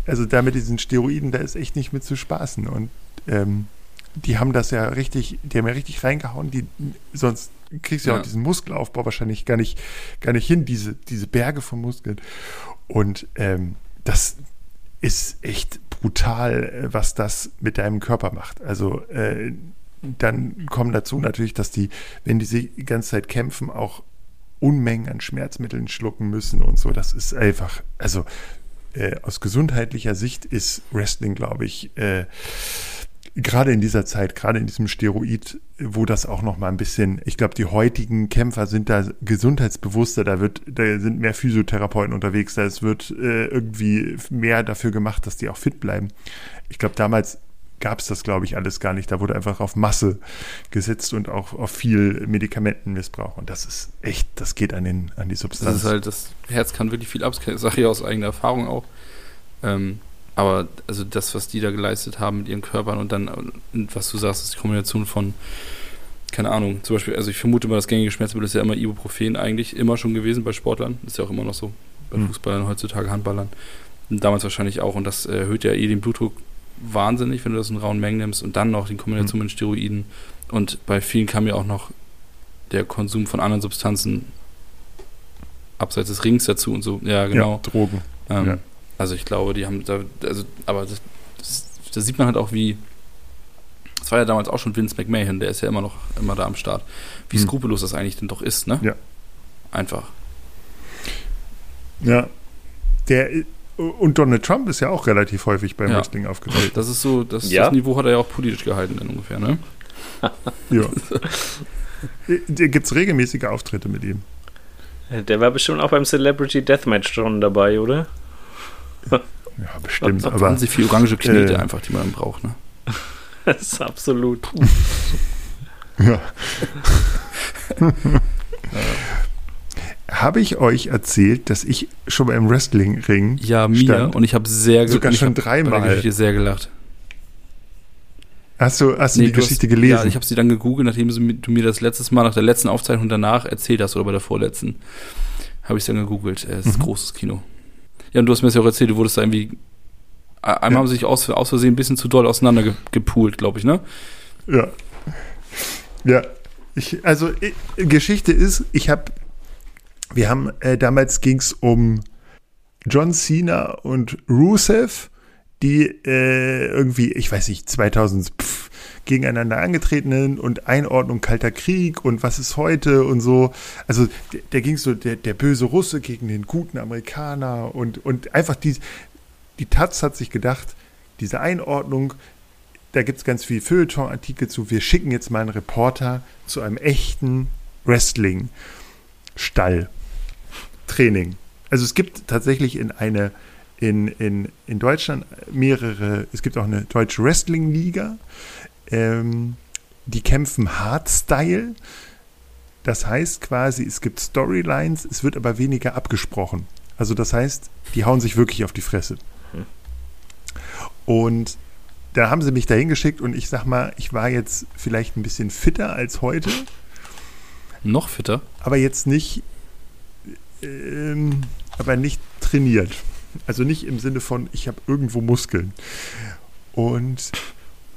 also da mit diesen Steroiden, da ist echt nicht mit zu spaßen. Und ähm, die haben das ja richtig, die haben ja richtig reingehauen, die, sonst kriegst du ja, auch diesen Muskelaufbau wahrscheinlich gar nicht, gar nicht hin, diese, diese Berge von Muskeln. Und ähm, das ist echt brutal, äh, was das mit deinem Körper macht. Also äh, dann kommen dazu natürlich, dass die, wenn die die ganze Zeit kämpfen, auch Unmengen an Schmerzmitteln schlucken müssen und so. Das ist einfach, also äh, aus gesundheitlicher Sicht ist Wrestling, glaube ich, äh, gerade in dieser Zeit, gerade in diesem Steroid, wo das auch noch mal ein bisschen, ich glaube, die heutigen Kämpfer sind da gesundheitsbewusster, da wird, da sind mehr Physiotherapeuten unterwegs, da es wird äh, irgendwie mehr dafür gemacht, dass die auch fit bleiben. Ich glaube, damals gab es das, glaube ich, alles gar nicht. Da wurde einfach auf Masse gesetzt und auch auf viel Medikamentenmissbrauch. Und das ist echt, das geht an, den, an die Substanz. Das ist halt, das Herz kann wirklich viel ab, das sage ich aus eigener Erfahrung auch. Ähm, aber also das, was die da geleistet haben mit ihren Körpern und dann, was du sagst, ist die Kombination von, keine Ahnung, zum Beispiel, also ich vermute mal, das gängige Schmerzmittel ist ja immer Ibuprofen eigentlich immer schon gewesen bei Sportlern. Ist ja auch immer noch so bei hm. Fußballern, heutzutage Handballern. Damals wahrscheinlich auch. Und das erhöht ja eh den Blutdruck wahnsinnig, wenn du das in rauen Mengen nimmst und dann noch die Kombination mhm. mit Steroiden. Und bei vielen kam ja auch noch der Konsum von anderen Substanzen abseits des Rings dazu und so. Ja, genau. Ja, Drogen. Ähm, ja. Also ich glaube, die haben da, also, aber das, das, da sieht man halt auch, wie, das war ja damals auch schon Vince McMahon, der ist ja immer noch immer da am Start, wie hm. skrupellos das eigentlich denn doch ist, ne? Ja. Einfach. Ja. Der, und Donald Trump ist ja auch relativ häufig beim ja. Wrestling aufgetreten. Das ist so, das, ja. das, Niveau hat er ja auch politisch gehalten dann ungefähr, ne? ja. Gibt es regelmäßige Auftritte mit ihm? Der war bestimmt auch beim Celebrity Deathmatch schon dabei, oder? ja, bestimmt. aber wahnsinnig viel orange Knete äh, einfach, die man braucht, ne? das ist absolut. ja. Habe ich euch erzählt, dass ich schon beim Wrestling-Ring Ja, mir. Stand? Und ich habe sehr Sogar schon dreimal. Ich sehr gelacht. Hast du, hast nee, du die du Geschichte hast, gelesen? Ja, ich habe sie dann gegoogelt, nachdem du mir das letztes Mal nach der letzten Aufzeichnung danach erzählt hast oder bei der vorletzten. Habe ich dann gegoogelt. Es ist mhm. großes Kino. Ja, und du hast mir das ja auch erzählt, du wurdest da irgendwie. Einmal ja. haben sie sich aus, aus Versehen ein bisschen zu doll auseinandergepoolt, glaube ich, ne? Ja. Ja. Ich, also, ich, Geschichte ist, ich habe Wir haben, äh, damals ging es um John Cena und Rusev, die äh, irgendwie, ich weiß nicht, 2000 pff, gegeneinander angetreten und Einordnung Kalter Krieg und was ist heute und so. Also der ging so, der, der böse Russe gegen den guten Amerikaner und, und einfach die, die Taz hat sich gedacht, diese Einordnung, da gibt es ganz viel Feuilleton-Artikel zu, wir schicken jetzt mal einen Reporter zu einem echten Wrestling-Stall. Training. Also es gibt tatsächlich in eine in, in, in Deutschland mehrere, es gibt auch eine deutsche Wrestling-Liga, ähm, die kämpfen Hardstyle. Das heißt quasi, es gibt Storylines, es wird aber weniger abgesprochen. Also das heißt, die hauen sich wirklich auf die Fresse. Und da haben sie mich dahin geschickt und ich sag mal, ich war jetzt vielleicht ein bisschen fitter als heute. Noch fitter? Aber jetzt nicht, ähm, aber nicht trainiert. Also nicht im Sinne von, ich habe irgendwo Muskeln. Und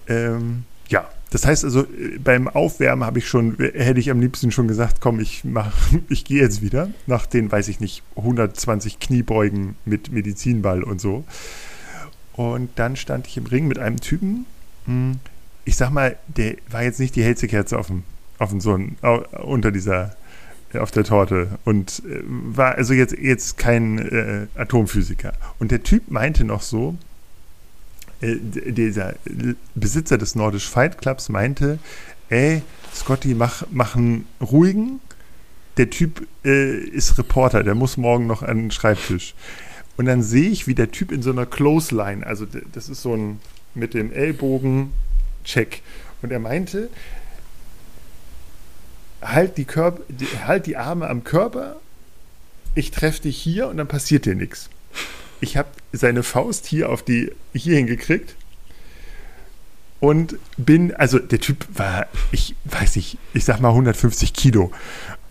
ähm, ja, das heißt also, beim Aufwärmen habe ich schon, hätte ich am liebsten schon gesagt, komm, ich mach, ich gehe jetzt wieder nach den, weiß ich nicht, 120 Kniebeugen mit Medizinball und so. Und dann stand ich im Ring mit einem Typen. Hm, ich sag mal, der war jetzt nicht die hellste Kerze auf dem, auf dem Sohn, unter dieser auf der Torte und äh, war also jetzt, jetzt kein äh, Atomphysiker. Und der Typ meinte noch so, äh, dieser Besitzer des Nordisch Fight Clubs meinte, ey, Scotty, mach, mach einen ruhigen. Der Typ äh, ist Reporter, der muss morgen noch an den Schreibtisch. Und dann sehe ich, wie der Typ in so einer Clothesline, also das ist so ein mit dem Ellbogen Check. Und er meinte, halt die, Körper, halt die Arme am Körper, ich treffe dich hier und dann passiert dir nichts. Ich habe seine Faust hier auf die hier hingekriegt und bin, also der Typ war, ich weiß nicht, ich sag mal 150 Kilo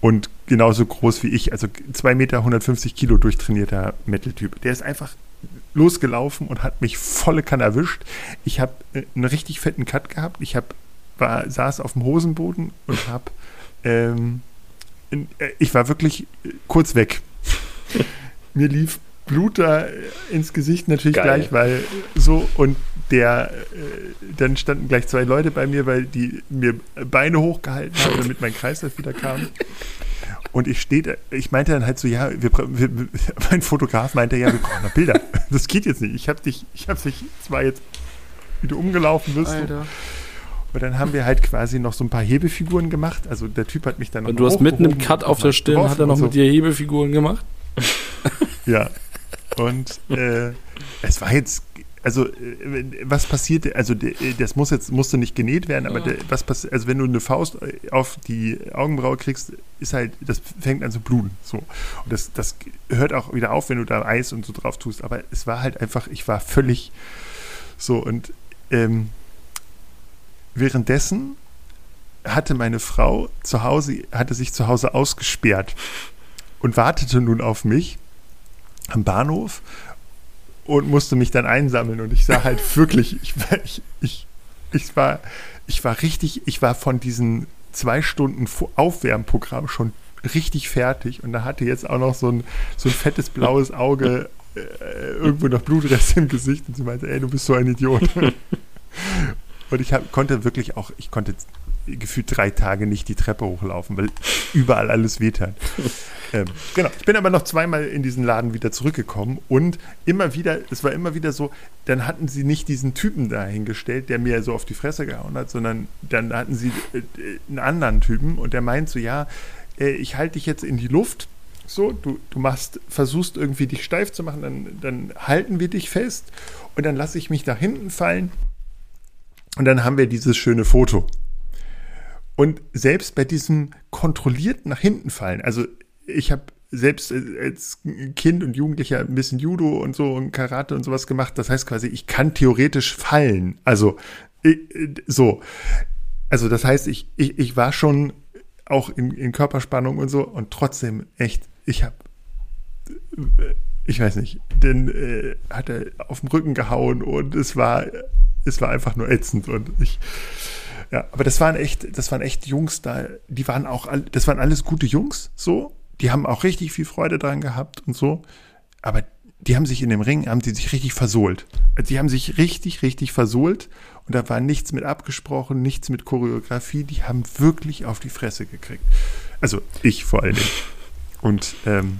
und genauso groß wie ich, also 2 Meter 150 Kilo durchtrainierter Metal-Typ. Der ist einfach losgelaufen und hat mich volle Kanne erwischt. Ich habe äh, einen richtig fetten Cut gehabt. Ich hab, war, saß auf dem Hosenboden und habe ähm, in, äh, ich war wirklich äh, kurz weg. Mir lief Blut da äh, ins Gesicht natürlich Geil. gleich, weil so und der, äh, dann standen gleich zwei Leute bei mir, weil die mir Beine hochgehalten haben, damit mein Kreislauf wieder kam. Und ich stehe, ich meinte dann halt so, ja, wir, wir, mein Fotograf meinte ja, wir brauchen noch Bilder. Das geht jetzt nicht. Ich habe dich, ich habe dich zwar jetzt, wie du umgelaufen bist. Alter. Und dann haben wir halt quasi noch so ein paar Hebefiguren gemacht. Also der Typ hat mich dann noch. Und du hast mitten im Cut auf der Stirn, hat er noch so. mit dir Hebefiguren gemacht? ja. Und äh, es war jetzt, also äh, was passiert, also das muss jetzt, musste nicht genäht werden, aber was passiert, also wenn du eine Faust auf die Augenbraue kriegst, ist halt, das fängt an zu bluten. So. Und das, das hört auch wieder auf, wenn du da Eis und so drauf tust. Aber es war halt einfach, ich war völlig so und ähm, Währenddessen hatte meine Frau zu Hause, hatte sich zu Hause ausgesperrt und wartete nun auf mich am Bahnhof und musste mich dann einsammeln. Und ich sah halt wirklich, ich, ich, ich, ich, war, ich war richtig, ich war von diesen zwei Stunden Aufwärmprogramm schon richtig fertig und da hatte jetzt auch noch so ein, so ein fettes blaues Auge äh, irgendwo noch Blutrest im Gesicht und sie meinte, ey, du bist so ein Idiot. Und ich hab, konnte wirklich auch, ich konnte gefühlt drei Tage nicht die Treppe hochlaufen, weil überall alles wehtat. ähm, genau. Ich bin aber noch zweimal in diesen Laden wieder zurückgekommen und immer wieder, es war immer wieder so, dann hatten sie nicht diesen Typen dahingestellt, der mir so auf die Fresse gehauen hat, sondern dann hatten sie äh, einen anderen Typen und der meint so, ja, äh, ich halte dich jetzt in die Luft. So, du, du machst, versuchst irgendwie dich steif zu machen, dann, dann halten wir dich fest und dann lasse ich mich nach hinten fallen und dann haben wir dieses schöne Foto. Und selbst bei diesem kontrollierten nach hinten fallen, also ich habe selbst als Kind und Jugendlicher ein bisschen Judo und so und Karate und sowas gemacht. Das heißt quasi, ich kann theoretisch fallen. Also so. Also das heißt, ich, ich, ich war schon auch in, in Körperspannung und so und trotzdem echt, ich habe, ich weiß nicht, denn äh, hat er auf den Rücken gehauen und es war es war einfach nur ätzend und ich, ja, aber das waren echt, das waren echt Jungs da, die waren auch, das waren alles gute Jungs, so, die haben auch richtig viel Freude dran gehabt und so. Aber die haben sich in dem Ring, haben die sich richtig versohlt. Also die haben sich richtig, richtig versohlt und da war nichts mit abgesprochen, nichts mit Choreografie. Die haben wirklich auf die Fresse gekriegt. Also ich vor allen Dingen. Und ähm,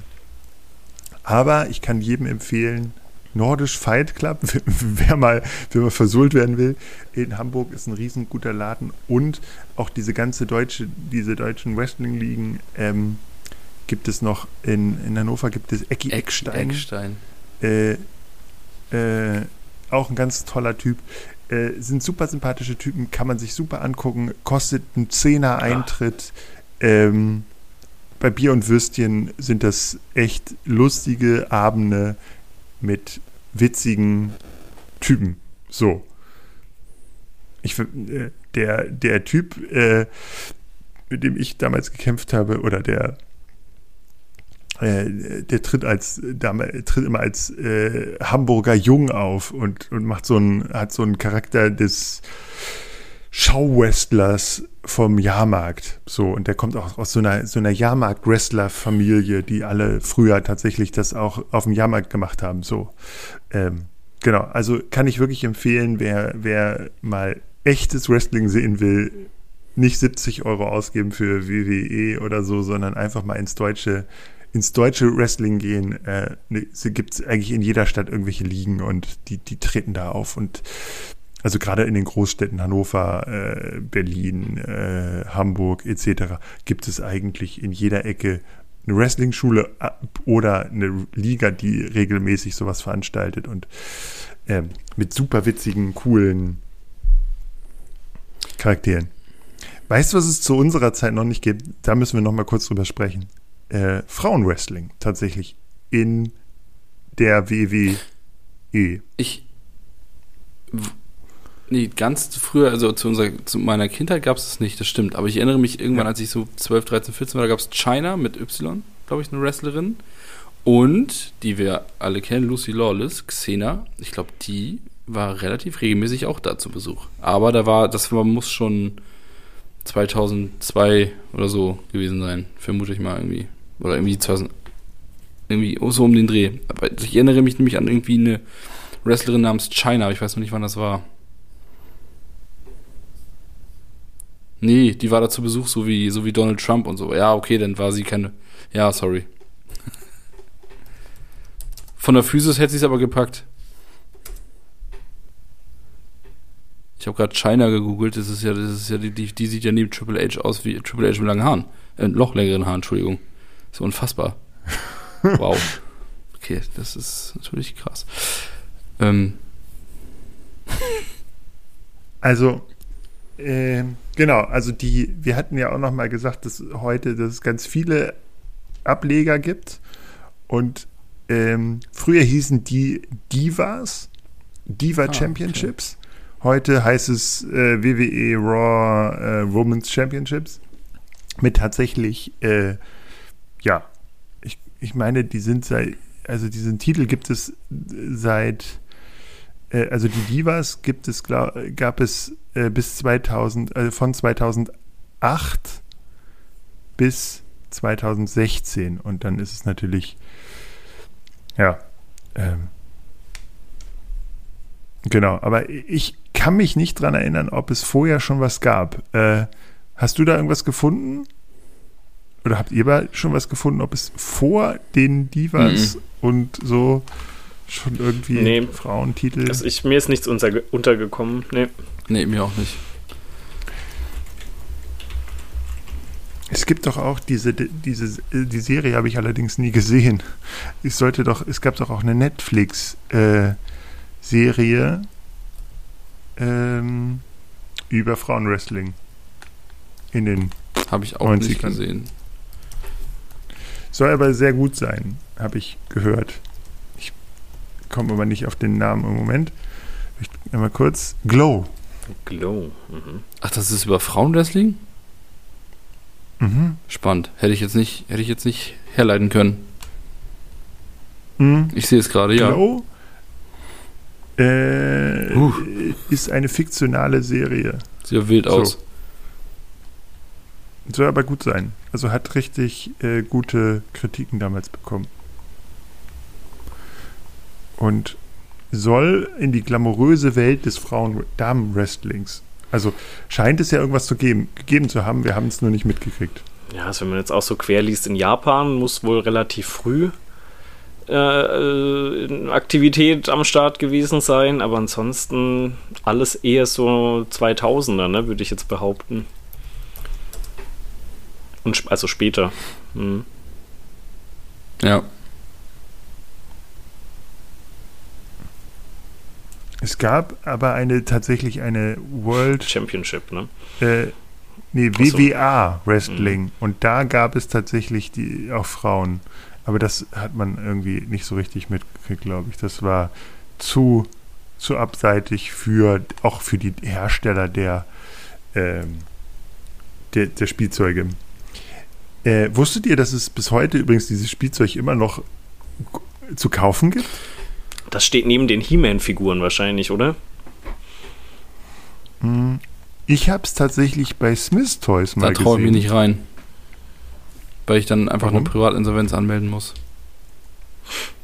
aber ich kann jedem empfehlen, Nordisch Fight Club, wer mal, wer mal versohlt werden will, in Hamburg ist ein riesen guter Laden und auch diese ganze deutsche, diese deutschen Wrestling-Ligen ähm, gibt es noch in, in Hannover gibt es Ecki Eckstein. Eckstein. Äh, äh, auch ein ganz toller Typ. Äh, sind super sympathische Typen, kann man sich super angucken, kostet einen Zehner Eintritt. Ähm, bei Bier und Würstchen sind das echt lustige Abende mit witzigen Typen. So. Ich, äh, der, der Typ, äh, mit dem ich damals gekämpft habe, oder der, äh, der tritt als, damals, tritt immer als äh, Hamburger Jung auf und, und macht so einen, hat so einen Charakter des Schauwrestlers vom Jahrmarkt. So, und der kommt auch aus so einer, so einer Jahrmarkt-Wrestler-Familie, die alle früher tatsächlich das auch auf dem Jahrmarkt gemacht haben. So. Ähm, genau, also kann ich wirklich empfehlen, wer, wer mal echtes Wrestling sehen will, nicht 70 Euro ausgeben für WWE oder so, sondern einfach mal ins deutsche, ins deutsche Wrestling gehen. Äh, ne, gibt es eigentlich in jeder Stadt irgendwelche Ligen und die, die treten da auf und also gerade in den Großstädten Hannover, äh, Berlin, äh, Hamburg etc. gibt es eigentlich in jeder Ecke eine Wrestling-Schule äh, oder eine Liga, die regelmäßig sowas veranstaltet und ähm, mit super witzigen, coolen Charakteren. Weißt du, was es zu unserer Zeit noch nicht gibt? Da müssen wir noch mal kurz drüber sprechen. Äh, Frauenwrestling tatsächlich in der WWE. Ich Nee, ganz früher, also zu, unserer, zu meiner Kindheit gab es das nicht, das stimmt. Aber ich erinnere mich irgendwann, ja. als ich so 12, 13, 14 war, da gab es China mit Y, glaube ich, eine Wrestlerin. Und, die wir alle kennen, Lucy Lawless, Xena, ich glaube, die war relativ regelmäßig auch da zu Besuch. Aber da war, das war, muss schon 2002 oder so gewesen sein, vermute ich mal irgendwie. Oder irgendwie 2000, irgendwie so um den Dreh. Aber ich erinnere mich nämlich an irgendwie eine Wrestlerin namens China, aber ich weiß noch nicht, wann das war. Nee, die war da zu Besuch, so wie, so wie Donald Trump und so. Ja, okay, dann war sie keine. Ja, sorry. Von der Physis hätte sie es aber gepackt. Ich habe gerade China gegoogelt. Das ist ja, das ist ja die, die, die sieht ja neben Triple H aus wie Triple H mit langen Haaren. Äh, noch längeren Haaren, Entschuldigung. So unfassbar. wow. Okay, das ist natürlich krass. Ähm. Also, äh, genau, also die, wir hatten ja auch noch mal gesagt, dass heute dass es ganz viele Ableger gibt und ähm, früher hießen die Divas, Diva ah, Championships. Okay. Heute heißt es äh, WWE Raw äh, Women's Championships mit tatsächlich, äh, ja, ich, ich meine, die sind seit, also diesen Titel gibt es seit äh, also die Divas gibt es, glaub, gab es äh, bis 2000, äh, von 2008 bis 2016 und dann ist es natürlich, ja, ähm, genau, aber ich kann mich nicht dran erinnern, ob es vorher schon was gab. Äh, hast du da irgendwas gefunden? Oder habt ihr schon was gefunden, ob es vor den Divas mhm. und so schon irgendwie nee, Frauentitel. Also ich, mir ist nichts unter, untergekommen. Nee. nee, mir auch nicht. Es gibt doch auch diese, diese die Serie habe ich allerdings nie gesehen. Es sollte doch, es gab doch auch eine Netflix-Serie äh, ähm, über Frauenwrestling in den habe ich auch 90ern. nicht gesehen. Soll aber sehr gut sein, habe ich gehört komme aber nicht auf den Namen im Moment. Ich einmal kurz. Glow. Glow. Mhm. Ach, das ist über Frauenwrestling? Mhm. Spannend. Hätte ich jetzt nicht, hätte ich jetzt nicht herleiten können. Mhm. Ich sehe es gerade, ja. Glow äh, uh. ist eine fiktionale Serie. Sieht ja wild so. aus. Soll aber gut sein. Also hat richtig äh, gute Kritiken damals bekommen. Und soll in die glamouröse Welt des Frauen-Damen-Wrestlings. Also scheint es ja irgendwas zu geben, gegeben zu haben. Wir haben es nur nicht mitgekriegt. Ja, also wenn man jetzt auch so quer liest in Japan, muss wohl relativ früh äh, äh Aktivität am Start gewesen sein, aber ansonsten alles eher so 2000er, ne, würde ich jetzt behaupten. Und also später. Hm. Ja. Es gab aber eine tatsächlich eine World Championship, ne? Äh, nee, WWA Wrestling. Mhm. Und da gab es tatsächlich die auch Frauen. Aber das hat man irgendwie nicht so richtig mitgekriegt, glaube ich. Das war zu, zu abseitig für auch für die Hersteller der, ähm, der, der Spielzeuge. Äh, wusstet ihr, dass es bis heute übrigens dieses Spielzeug immer noch zu kaufen gibt? Das steht neben den He-Man-Figuren wahrscheinlich, oder? Hm, ich habe es tatsächlich bei Smith Toys mal da gesehen. Da traue ich mich nicht rein. Weil ich dann einfach Warum? eine Privatinsolvenz anmelden muss.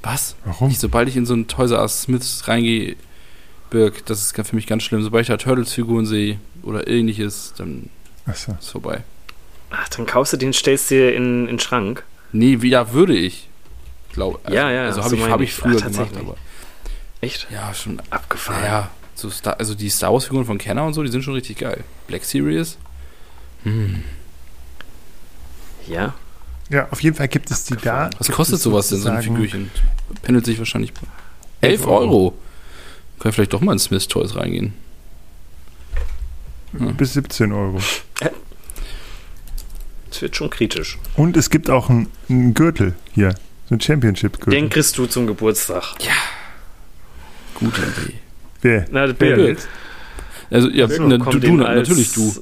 Was? Warum? Ich, sobald ich in so ein Toys R Smiths reingehe, Birk, das ist für mich ganz schlimm. Sobald ich da Turtles-Figuren sehe oder ähnliches, dann so. ist vorbei. Ach, dann kaufst du den, stellst dir in, in den Schrank. Nee, wie, ja, würde ich. Glaub, also, ja, ja. Also habe ich, hab ich früher Ach, gemacht, aber. Echt? Ja, schon abgefahren. Ja, so Star, also die Star Wars-Figuren von Kenner und so, die sind schon richtig geil. Black Series. Hm. Ja. Ja, auf jeden Fall gibt es die da. Was kostet sowas denn, so ein Figürchen? Pendelt sich wahrscheinlich 11 Euro. Euro. Können vielleicht doch mal in Smith Toys reingehen. Ja. Bis 17 Euro. Es wird schon kritisch. Und es gibt auch einen Gürtel hier. So ein Championship-Gürtel. Den kriegst du zum Geburtstag. Ja. Gute Idee. Wer? Na, Bill. Bill. Also, ja, so, na, du, du natürlich du.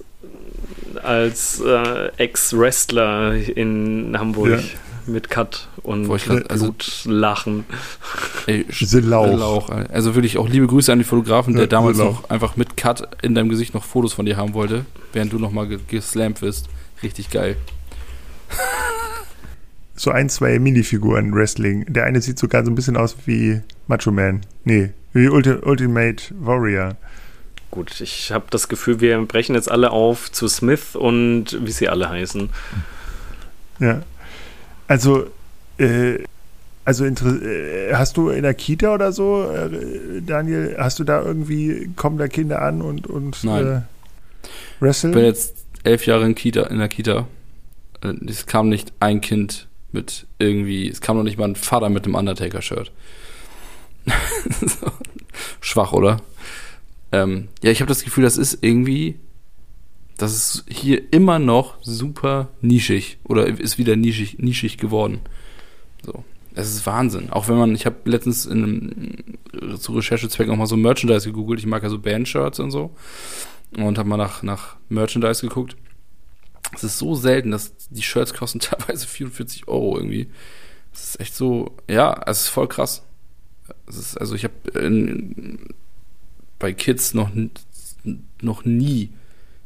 Als äh, Ex-Wrestler in Hamburg. Ja. Mit Cut und grad, also, Lachen. Ey, Lauch. Lauch. Also wirklich auch liebe Grüße an die Fotografen, der ja, damals noch einfach mit Cut in deinem Gesicht noch Fotos von dir haben wollte, während du nochmal geslampt wirst. Richtig geil so ein, zwei Minifiguren Wrestling. Der eine sieht sogar so ein bisschen aus wie Macho Man. Nee, wie Ulti Ultimate Warrior. Gut, ich habe das Gefühl, wir brechen jetzt alle auf zu Smith und wie sie alle heißen. Ja. Also, äh, also äh, hast du in der Kita oder so, äh, Daniel, hast du da irgendwie, kommen da Kinder an und, und Nein. Äh, wresteln? Ich bin jetzt elf Jahre in, Kita, in der Kita. Äh, es kam nicht ein Kind mit irgendwie, es kam noch nicht mal ein Vater mit einem Undertaker-Shirt. Schwach, oder? Ähm, ja, ich habe das Gefühl, das ist irgendwie, das ist hier immer noch super nischig oder ist wieder nischig, nischig geworden. So. Es ist Wahnsinn. Auch wenn man, ich habe letztens in zu Recherchezwecken auch mal so Merchandise gegoogelt. Ich mag ja so Bandshirts und so. Und habe mal nach, nach Merchandise geguckt. Es ist so selten, dass die Shirts kosten teilweise 44 Euro irgendwie. Das ist echt so, ja, es ist voll krass. Ist, also ich habe bei Kids noch, noch nie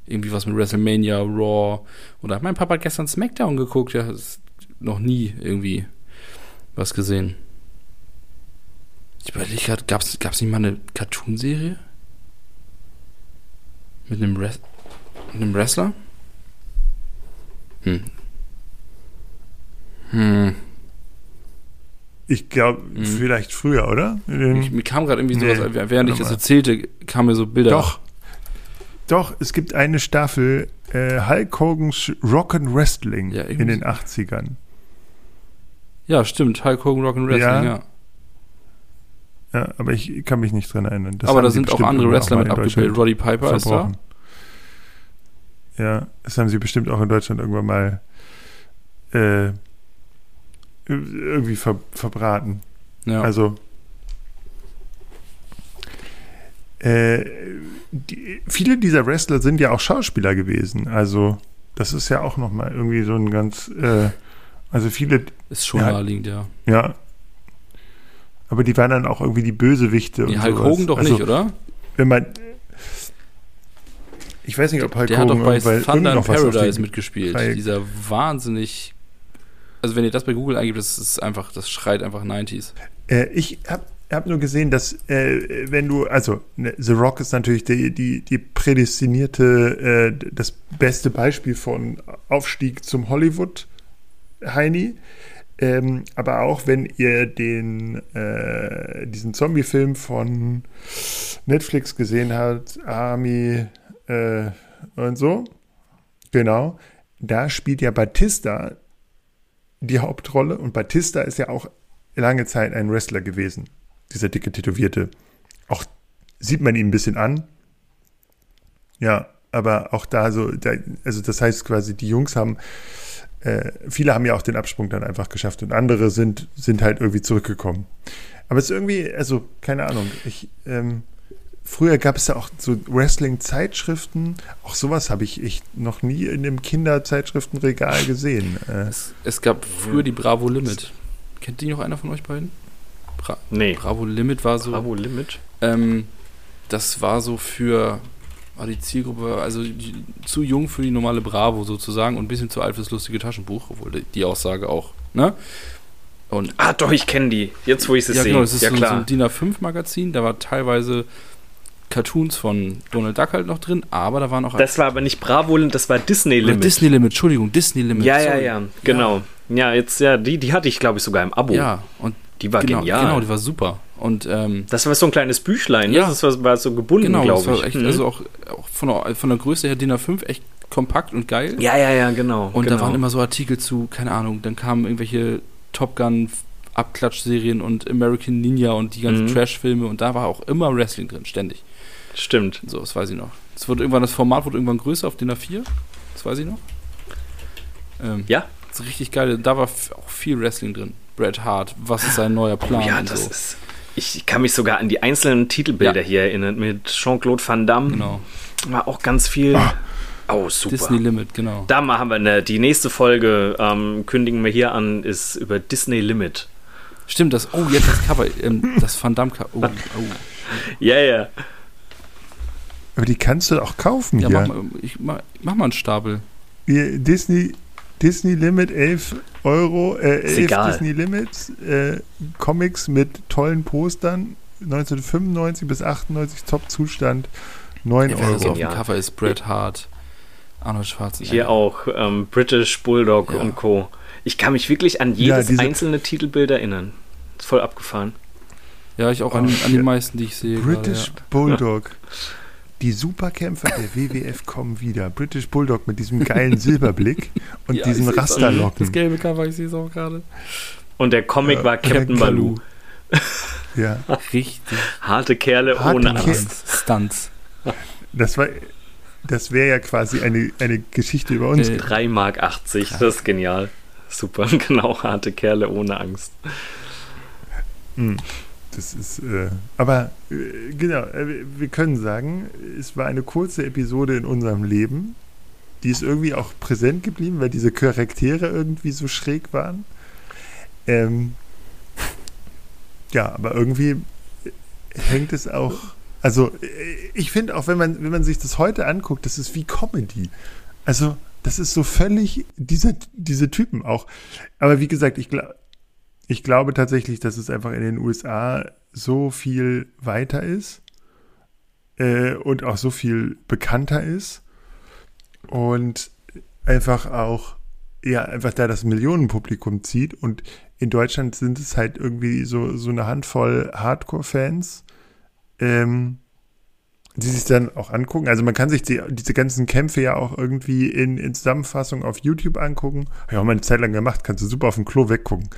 irgendwie was mit WrestleMania, Raw oder mein Papa hat gestern SmackDown geguckt, ja, noch nie irgendwie was gesehen. Ich überlege gerade, gab es nicht mal eine Cartoon-Serie? Mit einem, Res mit einem Wrestler? Hm. Hm. Ich glaube, hm. vielleicht früher, oder? Ich, mir kam gerade irgendwie sowas, nee, während ich das erzählte, kamen mir so Bilder. Doch. Doch, es gibt eine Staffel äh, Hulk Hogan's Rock and Wrestling ja, in den 80ern. Ja, stimmt. Hulk Hogan Rock and Wrestling, ja. ja. Ja, aber ich kann mich nicht dran erinnern. Das aber da sind auch andere Wrestler mit abgebildet. Roddy Piper ist da. Ja, das haben sie bestimmt auch in Deutschland irgendwann mal äh, irgendwie ver verbraten. Ja. Also äh, die, viele dieser Wrestler sind ja auch Schauspieler gewesen. Also das ist ja auch nochmal irgendwie so ein ganz, äh, also viele. Ist schon ja, naheliegend, ja. Ja. Aber die waren dann auch irgendwie die Bösewichte. Die Hulk Hogan doch also, nicht, oder? Wenn man, Ich weiß nicht, ob Hulk Der hat doch bei Thunder in noch Paradise mitgespielt. bei- Dieser wahnsinnig. Also wenn ihr das bei Google eingibt, das ist einfach, das schreit einfach 90s. Äh, ich habe hab nur gesehen, dass äh, wenn du, also ne, The Rock ist natürlich die, die, die prädestinierte, äh, das beste Beispiel von Aufstieg zum Hollywood, Heini. Ähm, aber auch wenn ihr den äh, diesen Zombie-Film von Netflix gesehen habt, Army äh, und so, genau, da spielt ja Batista die Hauptrolle und Batista ist ja auch lange Zeit ein Wrestler gewesen, dieser dicke Tätowierte. Auch sieht man ihn ein bisschen an. Ja, aber auch da so, da, also das heißt quasi, die Jungs haben, äh, viele haben ja auch den Absprung dann einfach geschafft und andere sind, sind halt irgendwie zurückgekommen. Aber es ist irgendwie, also keine Ahnung, ich, ähm, früher gab es ja auch so Wrestling-Zeitschriften, auch sowas habe ich, ich noch nie in dem Kinderzeitschriftenregal gesehen. Äh, Es, es gab früher die Bravo Limit. Kennt die noch einer von euch beiden? Bra Nee. Bravo Limit war so. Bravo Limit. Ähm, das war so für war die Zielgruppe, also die, zu jung für die normale Bravo sozusagen und ein bisschen zu alt fürs lustige Taschenbuch, obwohl die, die Aussage auch, ne? Und Ah, doch, ich kenne die. Jetzt, wo ich sie ja, sehe. genau, das ist ja, so, so klar. ein DIN A5-Magazin, da war teilweise Cartoons von Donald Duck halt noch drin, aber da waren auch das war aber nicht Bravo das war Disney Limit. Disney Limit, Entschuldigung, Disney Limit. ja, ja, sorry. ja, genau. Ja, jetzt, ja, die, die hatte ich, glaube ich, sogar im Abo. Ja, und Die war genau, genial. genau, die war super. Und ähm, das war so ein kleines Büchlein, ne? Ja. Das war, war so gebunden, genau, glaube ich. echt, Mhm. also auch, auch von, der, von der Größe her DIN A5 echt kompakt und geil. ja, ja, ja, genau. Und genau. da waren immer so Artikel zu, keine Ahnung, dann kamen irgendwelche Top Gun Abklatschserien und American Ninja und die ganzen Mhm. Trash-Filme und da war auch immer Wrestling drin, ständig. Stimmt. So, das weiß ich noch. Es wurde irgendwann, das Format wurde irgendwann größer auf DIN A4, das weiß ich noch. Ähm, Ja. Das ist richtig geil, da war auch viel Wrestling drin. Bret Hart, was ist sein neuer Plan Oh ja, und das so. ist. Ich kann mich sogar an die einzelnen Titelbilder Ja. hier erinnern. Mit Jean-Claude Van Damme Genau. war auch ganz viel. Oh, super. Disney Limit, genau. Da machen wir eine, die nächste Folge, ähm, kündigen wir hier an, ist über Disney Limit. Stimmt, das, oh, jetzt das Cover, ähm, das Van Damme Cover. Oh, oh. Ja, ja. Aber die kannst du auch kaufen Ja, hier. mach mal, ich, mach, mach mal einen Stapel. Hier, Disney, Disney Limit 11 Euro, äh, Ist 11 egal. Disney Limits, äh, Comics mit tollen Postern, 1995 bis 98 Top-Zustand, 9 Ja, wer das Euro. auf dem. Cover ist Bret Hart, Arnold Schwarzenegger. Hier auch ähm, British Bulldog Ja. und Co. Ich kann mich wirklich an Ja, jedes diese- einzelne Titelbild erinnern. Ist voll abgefahren. Ja, ich auch an, Oh, an die ja. meisten, die ich sehe. British Gerade, Bulldog. Die Superkämpfer der WWF kommen wieder. British Bulldog mit diesem geilen Silberblick und Ja, diesen auch. Das Rasterlocken. gelbe Cover, ich sehe es auch gerade. Und der Comic Ja, war Captain Baloo. Ja, Richtig. Harte Kerle Harte ohne. Angst. Stunts. das war, das wäre ja quasi eine, eine Geschichte über uns. Äh, 3 Mark 80, das ist genial. Super, genau, harte Kerle ohne Angst. Hm. Das ist, äh, aber äh, genau, äh, wir können sagen, es war eine kurze Episode in unserem Leben. Die ist irgendwie auch präsent geblieben, weil diese Charaktere irgendwie so schräg waren. Ähm, ja, aber irgendwie hängt es auch. Also, äh, ich finde auch, wenn man, wenn man sich das heute anguckt, das ist wie Comedy. Also, das ist so völlig diese, diese Typen auch. Aber wie gesagt, ich glaube, ich glaube tatsächlich, dass es einfach in den USA so viel weiter ist äh, und auch so viel bekannter ist und einfach auch, ja, einfach da das Millionenpublikum zieht und in Deutschland sind es halt irgendwie so, so eine Handvoll Hardcore-Fans, ähm, die sich dann auch angucken. Also man kann sich die, diese ganzen Kämpfe ja auch irgendwie in, in Zusammenfassung auf YouTube angucken. Habe ich auch mal eine Zeit lang gemacht, kannst du super auf dem Klo weggucken.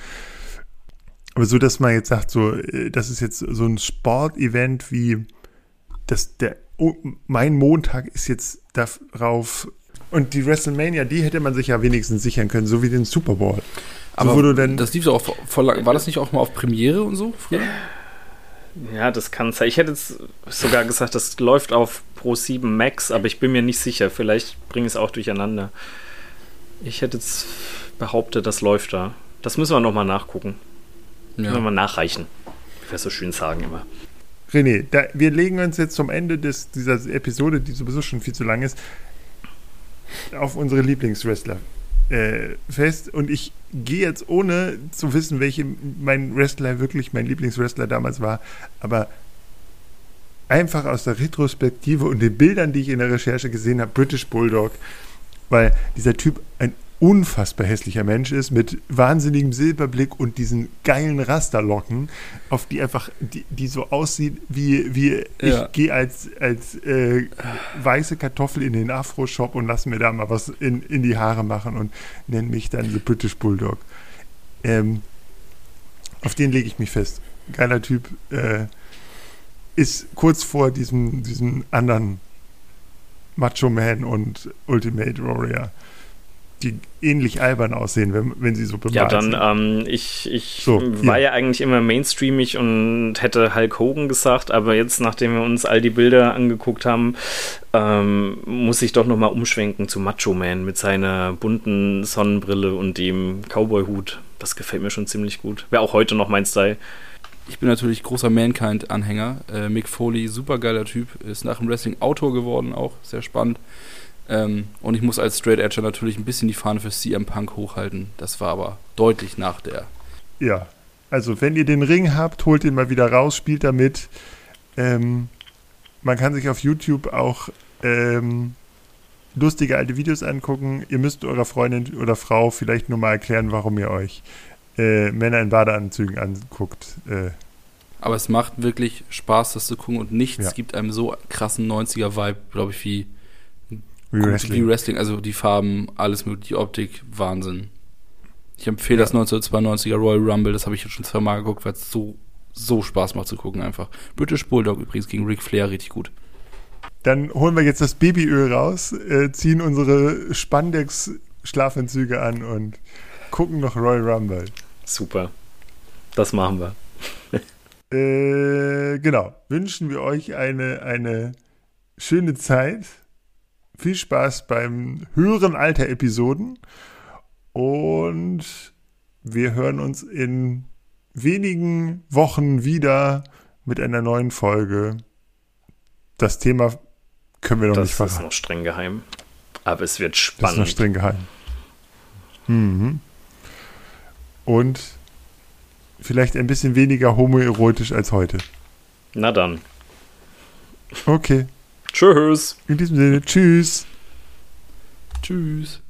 Aber so, dass man jetzt sagt, so, äh, das ist jetzt so ein Sportevent wie das, der, oh, mein Montag ist jetzt darauf. Und die WrestleMania, die hätte man sich ja wenigstens sichern können, so wie den Super Bowl. Aber du denn- das lief doch auch voll lang. War das nicht auch mal auf Premiere und so früher? Ja, das kann sein. Ich hätte jetzt sogar gesagt, das läuft auf Pro 7 Max, aber ich bin mir nicht sicher. Vielleicht bringe ich es auch durcheinander. Ich hätte jetzt behauptet, das läuft da. Das müssen wir nochmal nachgucken. Müssen wir Ja. mal nachreichen. Wie wir so schön sagen immer. René, da, wir legen uns jetzt zum Ende des, dieser Episode, die sowieso schon viel zu lang ist, auf unsere Lieblingswrestler äh, fest. Und ich gehe jetzt ohne zu wissen, welche mein Wrestler wirklich mein Lieblingswrestler damals war, aber einfach aus der Retrospektive und den Bildern, die ich in der Recherche gesehen habe, British Bulldog, weil dieser Typ ein unfassbar hässlicher Mensch ist, mit wahnsinnigem Silberblick und diesen geilen Rasterlocken, auf die einfach, die, die so aussieht, wie, wie Ja. ich gehe als, als äh, weiße Kartoffel in den Afro-Shop und lass mir da mal was in, in die Haare machen und nenne mich dann The British Bulldog. Ähm, auf den lege ich mich fest. Geiler Typ. Äh, ist kurz vor diesem, diesem anderen Macho Man und Ultimate Warrior, die ähnlich albern aussehen, wenn, wenn sie so bemalt Ja, dann, sind. ähm, ich, ich So, war ja eigentlich immer mainstreamig und hätte Hulk Hogan gesagt, aber jetzt, nachdem wir uns all die Bilder angeguckt haben, ähm, muss ich doch nochmal umschwenken zu Macho Man mit seiner bunten Sonnenbrille und dem Cowboy-Hut. Das gefällt mir schon ziemlich gut. Wäre auch heute noch mein Style. Ich bin natürlich großer Mankind-Anhänger. Äh, Mick Foley, supergeiler Typ, ist nach dem Wrestling Autor geworden, auch sehr spannend. Ähm, und ich muss als Straight Edger natürlich ein bisschen die Fahne für CM Punk hochhalten. Das war aber deutlich nach der. Ja, also wenn ihr den Ring habt, holt ihn mal wieder raus, spielt damit. Ähm, man kann sich auf YouTube auch ähm, lustige alte Videos angucken. Ihr müsst eurer Freundin oder Frau vielleicht nur mal erklären, warum ihr euch äh, Männer in Badeanzügen anguckt. Äh, Aber es macht wirklich Spaß, das zu gucken und nichts Ja. gibt einem so krassen 90er-Vibe, glaube ich, wie, wie Wrestling. wie Wrestling. Also die Farben, alles mögliche, die Optik, Wahnsinn. Ich empfehle das 1992er Royal Rumble, das habe ich jetzt schon zweimal geguckt, weil es so, so Spaß macht zu gucken einfach. British Bulldog übrigens gegen Ric Flair richtig gut. Dann holen wir jetzt das Babyöl raus, äh, ziehen unsere Spandex-Schlafentzüge an und gucken noch Royal Rumble. Super. Das machen wir. Äh, genau. Wünschen wir euch eine, eine schöne Zeit. Viel Spaß beim Hören alter Episoden. Und wir hören uns in wenigen Wochen wieder mit einer neuen Folge. Das Thema können wir noch nicht Das ist verraten. noch streng geheim. Aber es wird Das ist spannend. noch streng geheim. Mhm. Und vielleicht ein bisschen weniger homoerotisch als heute. Na dann. Okay. Tschüss. In diesem Sinne, tschüss. Tschüss.